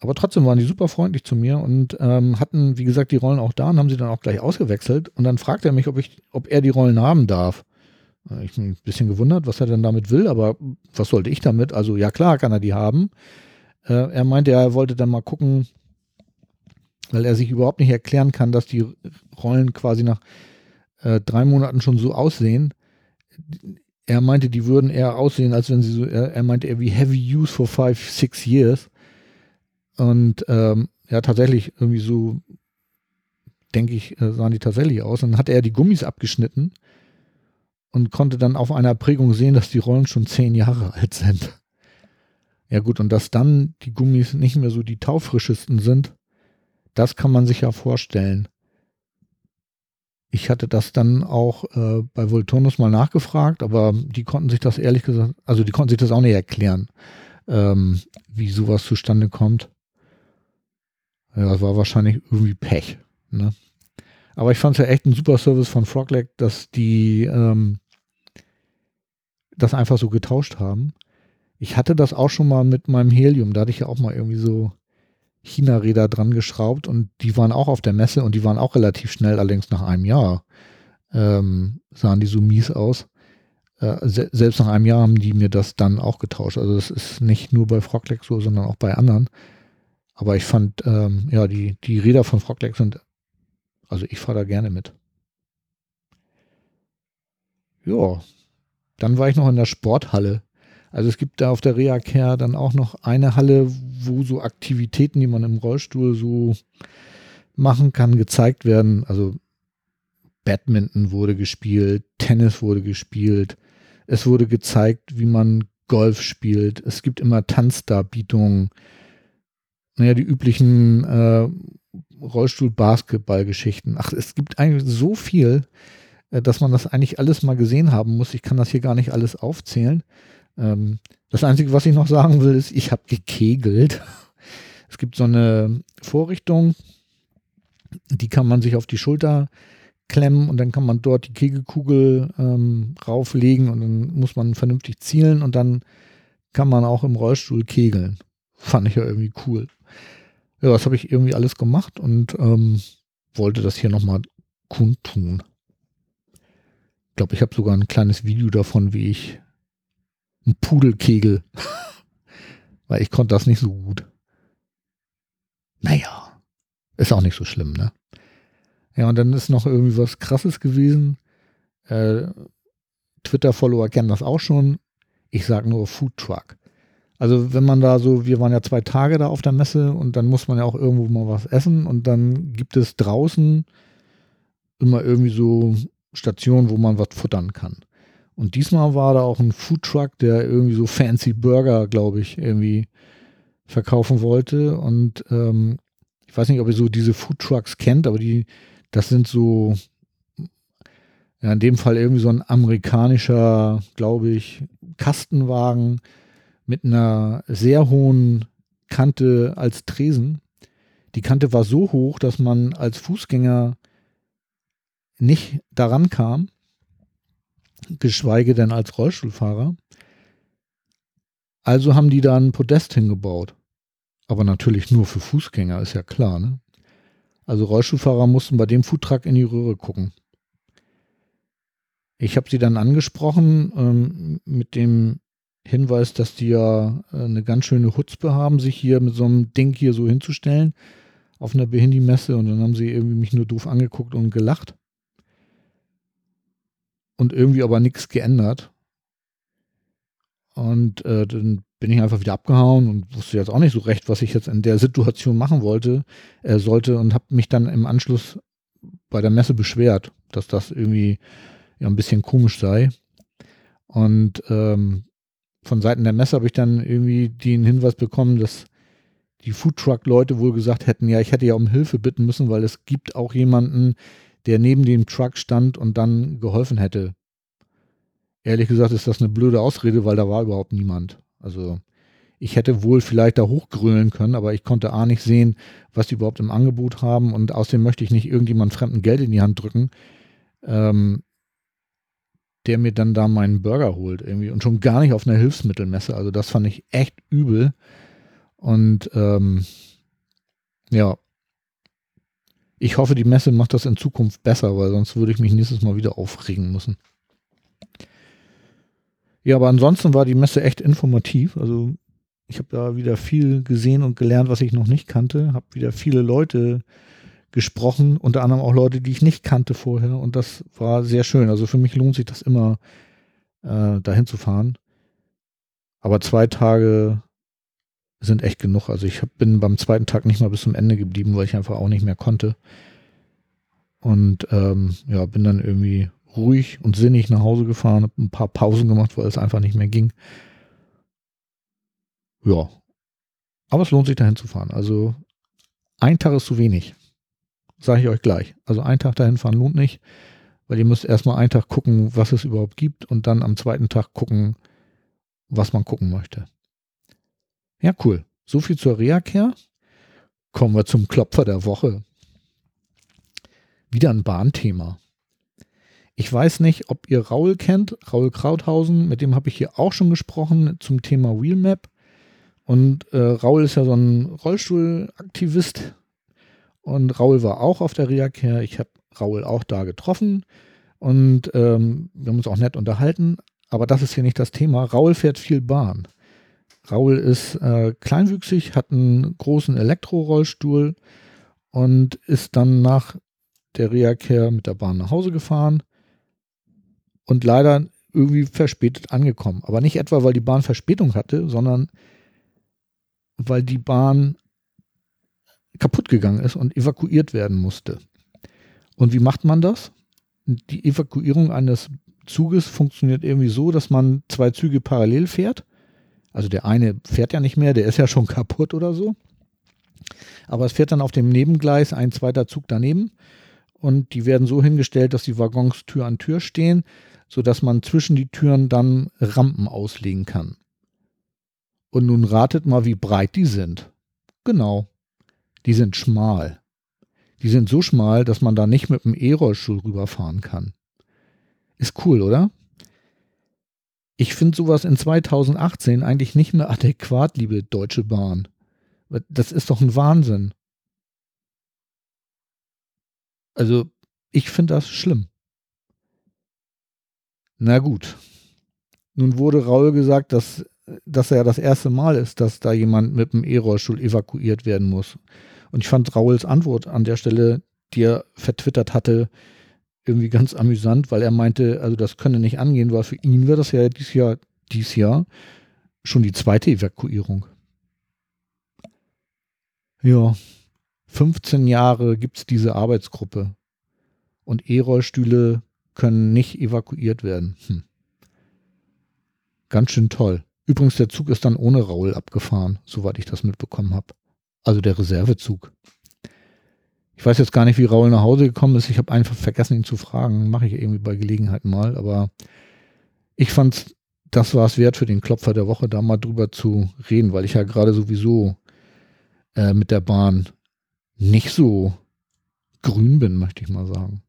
Aber trotzdem waren die super freundlich zu mir und ähm, hatten, wie gesagt, die Rollen auch da und haben sie dann auch gleich ausgewechselt. Und dann fragt er mich, ob, ich, ob er die Rollen haben darf. Äh, ich bin ein bisschen gewundert, was er denn damit will, aber was sollte ich damit? Also ja klar kann er die haben. Äh, er meinte, er wollte dann mal gucken, weil er sich überhaupt nicht erklären kann, dass die Rollen quasi nach äh, drei Monaten schon so aussehen. Er meinte, die würden eher aussehen, als wenn sie so, er, er meinte eher wie heavy use for five, six years. Und ähm, ja, tatsächlich irgendwie so, denke ich, äh, sahen die tatsächlich aus. Dann hat er die Gummis abgeschnitten und konnte dann auf einer Prägung sehen, dass die Rollen schon zehn Jahre [LAUGHS] alt sind. Ja gut, und dass dann die Gummis nicht mehr so die taufrischesten sind, das kann man sich ja vorstellen. Ich hatte das dann auch äh, bei Volturnus mal nachgefragt, aber die konnten sich das ehrlich gesagt, also die konnten sich das auch nicht erklären, ähm, wie sowas zustande kommt. Ja, das war wahrscheinlich irgendwie Pech. Ne? Aber ich fand es ja echt ein super Service von Frogleg, dass die ähm, das einfach so getauscht haben. Ich hatte das auch schon mal mit meinem Helium. Da hatte ich ja auch mal irgendwie so China-Räder dran geschraubt und die waren auch auf der Messe und die waren auch relativ schnell, allerdings nach einem Jahr ähm, sahen die so mies aus. Äh, se selbst nach einem Jahr haben die mir das dann auch getauscht. Also das ist nicht nur bei Frogleg so, sondern auch bei anderen. Aber ich fand, ähm, ja, die, die Räder von Frogleg sind, also ich fahre da gerne mit. Ja, dann war ich noch in der Sporthalle. Also es gibt da auf der Reha-Care dann auch noch eine Halle, wo so Aktivitäten, die man im Rollstuhl so machen kann, gezeigt werden. Also Badminton wurde gespielt, Tennis wurde gespielt. Es wurde gezeigt, wie man Golf spielt. Es gibt immer Tanzdarbietungen naja, die üblichen äh, Rollstuhl-Basketball-Geschichten. Ach, es gibt eigentlich so viel, äh, dass man das eigentlich alles mal gesehen haben muss. Ich kann das hier gar nicht alles aufzählen. Ähm, das Einzige, was ich noch sagen will, ist, ich habe gekegelt. [LAUGHS] Es gibt so eine Vorrichtung, die kann man sich auf die Schulter klemmen und dann kann man dort die Kegelkugel ähm, rauflegen und dann muss man vernünftig zielen und dann kann man auch im Rollstuhl kegeln. Fand ich ja irgendwie cool ja, das habe ich irgendwie alles gemacht und ähm, wollte das hier nochmal kundtun. Ich glaube, ich habe sogar ein kleines Video davon, wie ich einen Pudelkegel, [LAUGHS] weil ich konnte das nicht so gut. Naja, ist auch nicht so schlimm, ne? Ja, und dann ist noch irgendwie was Krasses gewesen. Äh, Twitter-Follower kennen das auch schon. Ich sage nur Food Truck. Also wenn man da so, wir waren ja zwei Tage da auf der Messe und dann muss man ja auch irgendwo mal was essen und dann gibt es draußen immer irgendwie so Stationen, wo man was futtern kann. Und diesmal war da auch ein Foodtruck, der irgendwie so fancy Burger, glaube ich, irgendwie verkaufen wollte. Und ähm, ich weiß nicht, ob ihr so diese Foodtrucks kennt, aber die, das sind so, ja, in dem Fall irgendwie so ein amerikanischer, glaube ich, Kastenwagen, mit einer sehr hohen Kante als Tresen. Die Kante war so hoch, dass man als Fußgänger nicht daran kam. Geschweige denn als Rollstuhlfahrer. Also haben die da ein Podest hingebaut. Aber natürlich nur für Fußgänger, ist ja klar. Ne? Also Rollstuhlfahrer mussten bei dem Foodtruck in die Röhre gucken. Ich habe sie dann angesprochen ähm, mit dem Hinweis, dass die ja äh, eine ganz schöne Hutzpe haben, sich hier mit so einem Ding hier so hinzustellen auf einer Behindi-Messe und dann haben sie irgendwie mich nur doof angeguckt und gelacht. Und irgendwie aber nichts geändert. Und äh, dann bin ich einfach wieder abgehauen und wusste jetzt auch nicht so recht, was ich jetzt in der Situation machen wollte, äh, sollte und habe mich dann im Anschluss bei der Messe beschwert, dass das irgendwie ja ein bisschen komisch sei. Und ähm, von Seiten der Messe habe ich dann irgendwie den Hinweis bekommen, dass die Foodtruck-Leute wohl gesagt hätten, ja, ich hätte ja um Hilfe bitten müssen, weil es gibt auch jemanden, der neben dem Truck stand und dann geholfen hätte. Ehrlich gesagt ist das eine blöde Ausrede, weil da war überhaupt niemand. Also ich hätte wohl vielleicht da hochgrölen können, aber ich konnte A nicht sehen, was die überhaupt im Angebot haben und außerdem möchte ich nicht irgendjemand fremden Geld in die Hand drücken, ähm, der mir dann da meinen Burger holt irgendwie und schon gar nicht auf einer Hilfsmittelmesse. Also das fand ich echt übel. Und ähm, ja, ich hoffe, die Messe macht das in Zukunft besser, weil sonst würde ich mich nächstes Mal wieder aufregen müssen. Ja, aber ansonsten war die Messe echt informativ. Also ich habe da wieder viel gesehen und gelernt, was ich noch nicht kannte. Habe wieder viele Leute gesprochen, unter anderem auch Leute, die ich nicht kannte vorher. Und das war sehr schön. Also für mich lohnt sich das immer, äh, dahin zu fahren. Aber zwei Tage sind echt genug. Also ich bin beim zweiten Tag nicht mal bis zum Ende geblieben, weil ich einfach auch nicht mehr konnte. Und ähm, ja, bin dann irgendwie ruhig und sinnig nach Hause gefahren, habe ein paar Pausen gemacht, weil es einfach nicht mehr ging. Ja. Aber es lohnt sich dahin zu fahren. Also ein Tag ist zu wenig. Sage ich euch gleich. Also ein Tag dahin fahren lohnt nicht, weil ihr müsst erstmal einen Tag gucken, was es überhaupt gibt und dann am zweiten Tag gucken, was man gucken möchte. Ja, cool. So viel zur Reha-Care. Kommen wir zum Klopfer der Woche. Wieder ein Bahnthema. Ich weiß nicht, ob ihr Raul kennt, Raul Krauthausen, mit dem habe ich hier auch schon gesprochen zum Thema Wheelmap. Und äh, Raul ist ja so ein Rollstuhlaktivist. Und Raul war auch auf der Reha-Care. Ich habe Raul auch da getroffen. Und ähm, wir haben uns auch nett unterhalten. Aber das ist hier nicht das Thema. Raul fährt viel Bahn. Raul ist äh, kleinwüchsig, hat einen großen Elektrorollstuhl und ist dann nach der Reha-Care mit der Bahn nach Hause gefahren und leider irgendwie verspätet angekommen. Aber nicht etwa, weil die Bahn Verspätung hatte, sondern weil die Bahn kaputt gegangen ist und evakuiert werden musste. Und wie macht man das? Die Evakuierung eines Zuges funktioniert irgendwie so, dass man zwei Züge parallel fährt. Also der eine fährt ja nicht mehr, der ist ja schon [LAUGHS] kaputt oder so. Aber es fährt dann auf dem Nebengleis ein zweiter Zug daneben und die werden so hingestellt, dass die Waggons Tür an Tür stehen sodass man zwischen die Türen dann Rampen auslegen kann. Und nun ratet mal, wie breit die sind. Genau, die sind schmal. Die sind so schmal, dass man da nicht mit dem E-Rollstuhl rüberfahren kann. Ist cool, oder? Ich finde sowas in 2018 eigentlich nicht mehr adäquat, liebe Deutsche Bahn. Das ist doch ein Wahnsinn. Also, ich finde das schlimm. Na gut. Nun wurde Raul gesagt, dass das ja das erste Mal ist, dass da jemand mit dem E-Rollstuhl evakuiert werden muss. Und ich fand Rauls Antwort an der Stelle, die er vertwittert hatte, irgendwie ganz amüsant, weil er meinte, also das könne nicht angehen, weil für ihn wäre das ja dieses Jahr, dieses Jahr schon die zweite Evakuierung. Ja, 15 Jahre gibt es diese Arbeitsgruppe. Und E-Rollstühle können nicht evakuiert werden. Hm. Ganz schön toll. Übrigens, der Zug ist dann ohne Raul abgefahren, soweit ich das mitbekommen habe. Also der Reservezug. Ich weiß jetzt gar nicht, wie Raul nach Hause gekommen ist. Ich habe einfach vergessen, ihn zu fragen. Mache ich irgendwie bei Gelegenheit mal. Aber ich fand, das war es wert für den Klopfer der Woche, da mal drüber zu reden, weil ich ja gerade sowieso äh, mit der Bahn nicht so grün bin, möchte ich mal sagen.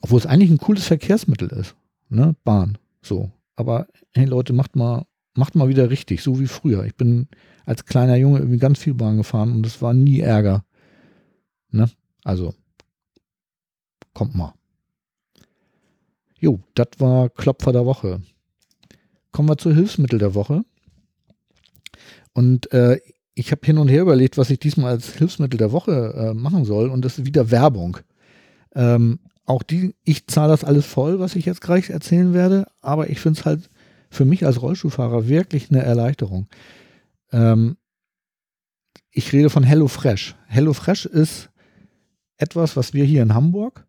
Obwohl es eigentlich ein cooles Verkehrsmittel ist. Ne? Bahn. So. Aber hey Leute, macht mal, macht mal wieder richtig, so wie früher. Ich bin als kleiner Junge irgendwie ganz viel Bahn gefahren und es war nie Ärger. Ne? Also, kommt mal. Jo, das war Klopfer der Woche. Kommen wir zur Hilfsmittel der Woche. Und äh, ich habe hin und her überlegt, was ich diesmal als Hilfsmittel der Woche äh, machen soll. Und das ist wieder Werbung. Ähm, auch die, ich zahle das alles voll, was ich jetzt gleich erzählen werde. Aber ich finde es halt für mich als Rollstuhlfahrer wirklich eine Erleichterung. Ähm, ich rede von HelloFresh. HelloFresh ist etwas, was wir hier in Hamburg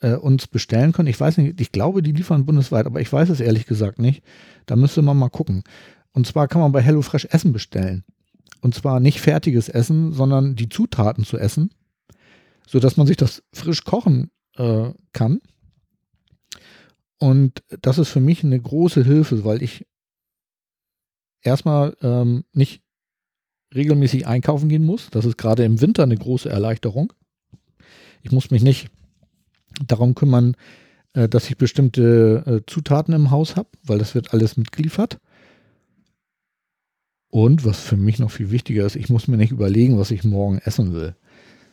äh, uns bestellen können. Ich weiß nicht, ich glaube, die liefern bundesweit, aber ich weiß es ehrlich gesagt nicht. Da müsste man mal gucken. Und zwar kann man bei HelloFresh Essen bestellen. Und zwar nicht fertiges Essen, sondern die Zutaten zu essen, sodass man sich das frisch kochen äh, kann. Und das ist für mich eine große Hilfe, weil ich erstmal ähm, nicht regelmäßig einkaufen gehen muss. Das ist gerade im Winter eine große Erleichterung. Ich muss mich nicht darum kümmern, äh, dass ich bestimmte äh, Zutaten im Haus habe, weil das wird alles mitgeliefert. Und was für mich noch viel wichtiger ist, ich muss mir nicht überlegen, was ich morgen essen will,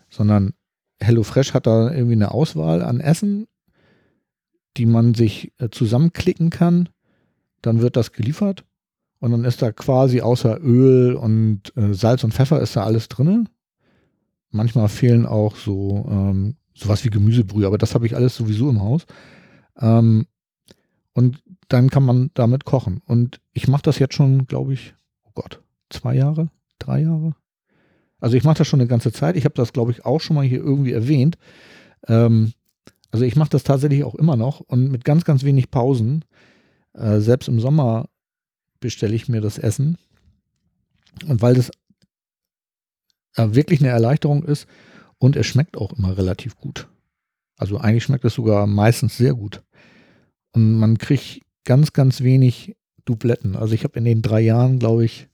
sondern HelloFresh hat da irgendwie eine Auswahl an Essen, die man sich äh, zusammenklicken kann. Dann wird das geliefert und dann ist da quasi außer Öl und Salz und Pfeffer ist da alles drin. Manchmal fehlen auch so ähm, sowas wie Gemüsebrühe, aber das habe ich alles sowieso im Haus. Ähm, und dann kann man damit kochen. Und ich mache das jetzt schon, glaube ich, oh Gott, zwei Jahre, drei Jahre. Also ich mache das schon eine ganze Zeit. Ich habe das, glaube ich, auch schon mal hier irgendwie erwähnt. Ähm, also ich mache das tatsächlich auch immer noch und mit ganz, ganz wenig Pausen. Äh, selbst im Sommer bestelle ich mir das Essen. Und weil das wirklich eine Erleichterung ist, und es schmeckt auch immer relativ gut. Also eigentlich schmeckt es sogar meistens sehr gut. Und man kriegt ganz, ganz wenig Dubletten. Also ich habe in den drei Jahren, glaube ich,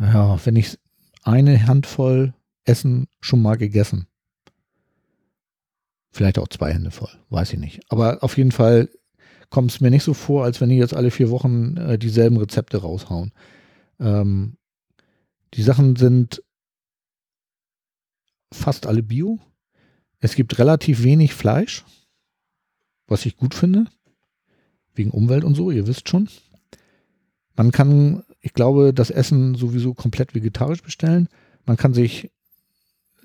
ja, wenn ich eine Handvoll Essen schon mal gegessen. Vielleicht auch zwei Hände voll, weiß ich nicht. Aber auf jeden Fall kommt es mir nicht so vor, als wenn die jetzt alle vier Wochen äh, dieselben Rezepte raushauen. Ähm, die Sachen sind fast alle Bio. Es gibt relativ wenig Fleisch, was ich gut finde, wegen Umwelt und so, ihr wisst schon. Man kann, ich glaube, das Essen sowieso komplett vegetarisch bestellen. Man kann sich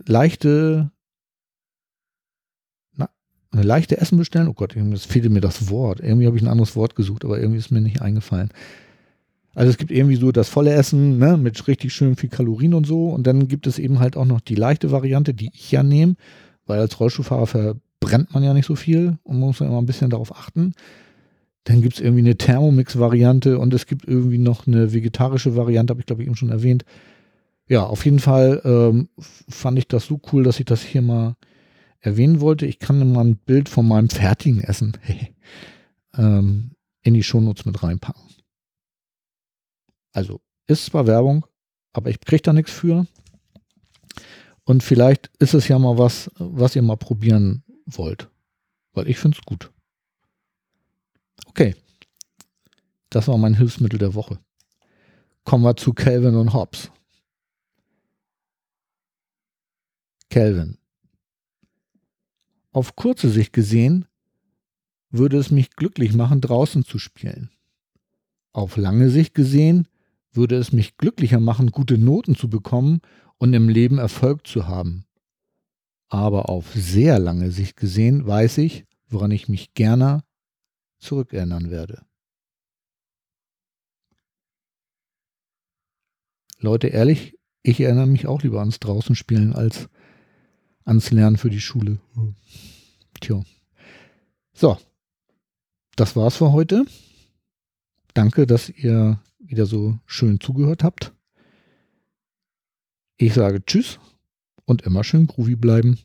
leichte, na, eine leichte Essen bestellen. Oh Gott, es fehlte mir das Wort. Irgendwie habe ich ein anderes Wort gesucht, aber irgendwie ist mir nicht eingefallen. Also es gibt irgendwie so das volle Essen ne, mit richtig schön viel Kalorien und so. Und dann gibt es eben halt auch noch die leichte Variante, die ich ja nehme, weil als Rollstuhlfahrer verbrennt man ja nicht so viel und muss ja immer ein bisschen darauf achten. Dann gibt es irgendwie eine Thermomix-Variante und es gibt irgendwie noch eine vegetarische Variante, habe ich glaube ich eben schon erwähnt. Ja, auf jeden Fall ähm, fand ich das so cool, dass ich das hier mal erwähnen wollte. Ich kann mal ein Bild von meinem fertigen Essen [LAUGHS] ähm, in die Shownotes mit reinpacken. Also ist zwar Werbung, aber ich kriege da nichts für. Und vielleicht ist es ja mal was, was ihr mal probieren wollt. Weil ich finde es gut. Okay. Das war mein Hilfsmittel der Woche. Kommen wir zu Calvin und Hobbes. Calvin. Auf kurze Sicht gesehen würde es mich glücklich machen, draußen zu spielen. Auf lange Sicht gesehen würde es mich glücklicher machen, gute Noten zu bekommen und im Leben Erfolg zu haben. Aber auf sehr lange Sicht gesehen weiß ich, woran ich mich gerne zurückerinnern werde. Leute, ehrlich, ich erinnere mich auch lieber ans Draußenspielen als ans Lernen für die Schule. Tja. So, das war's für heute. Danke, dass ihr wieder so schön zugehört habt. Ich sage Tschüss und immer schön groovy bleiben.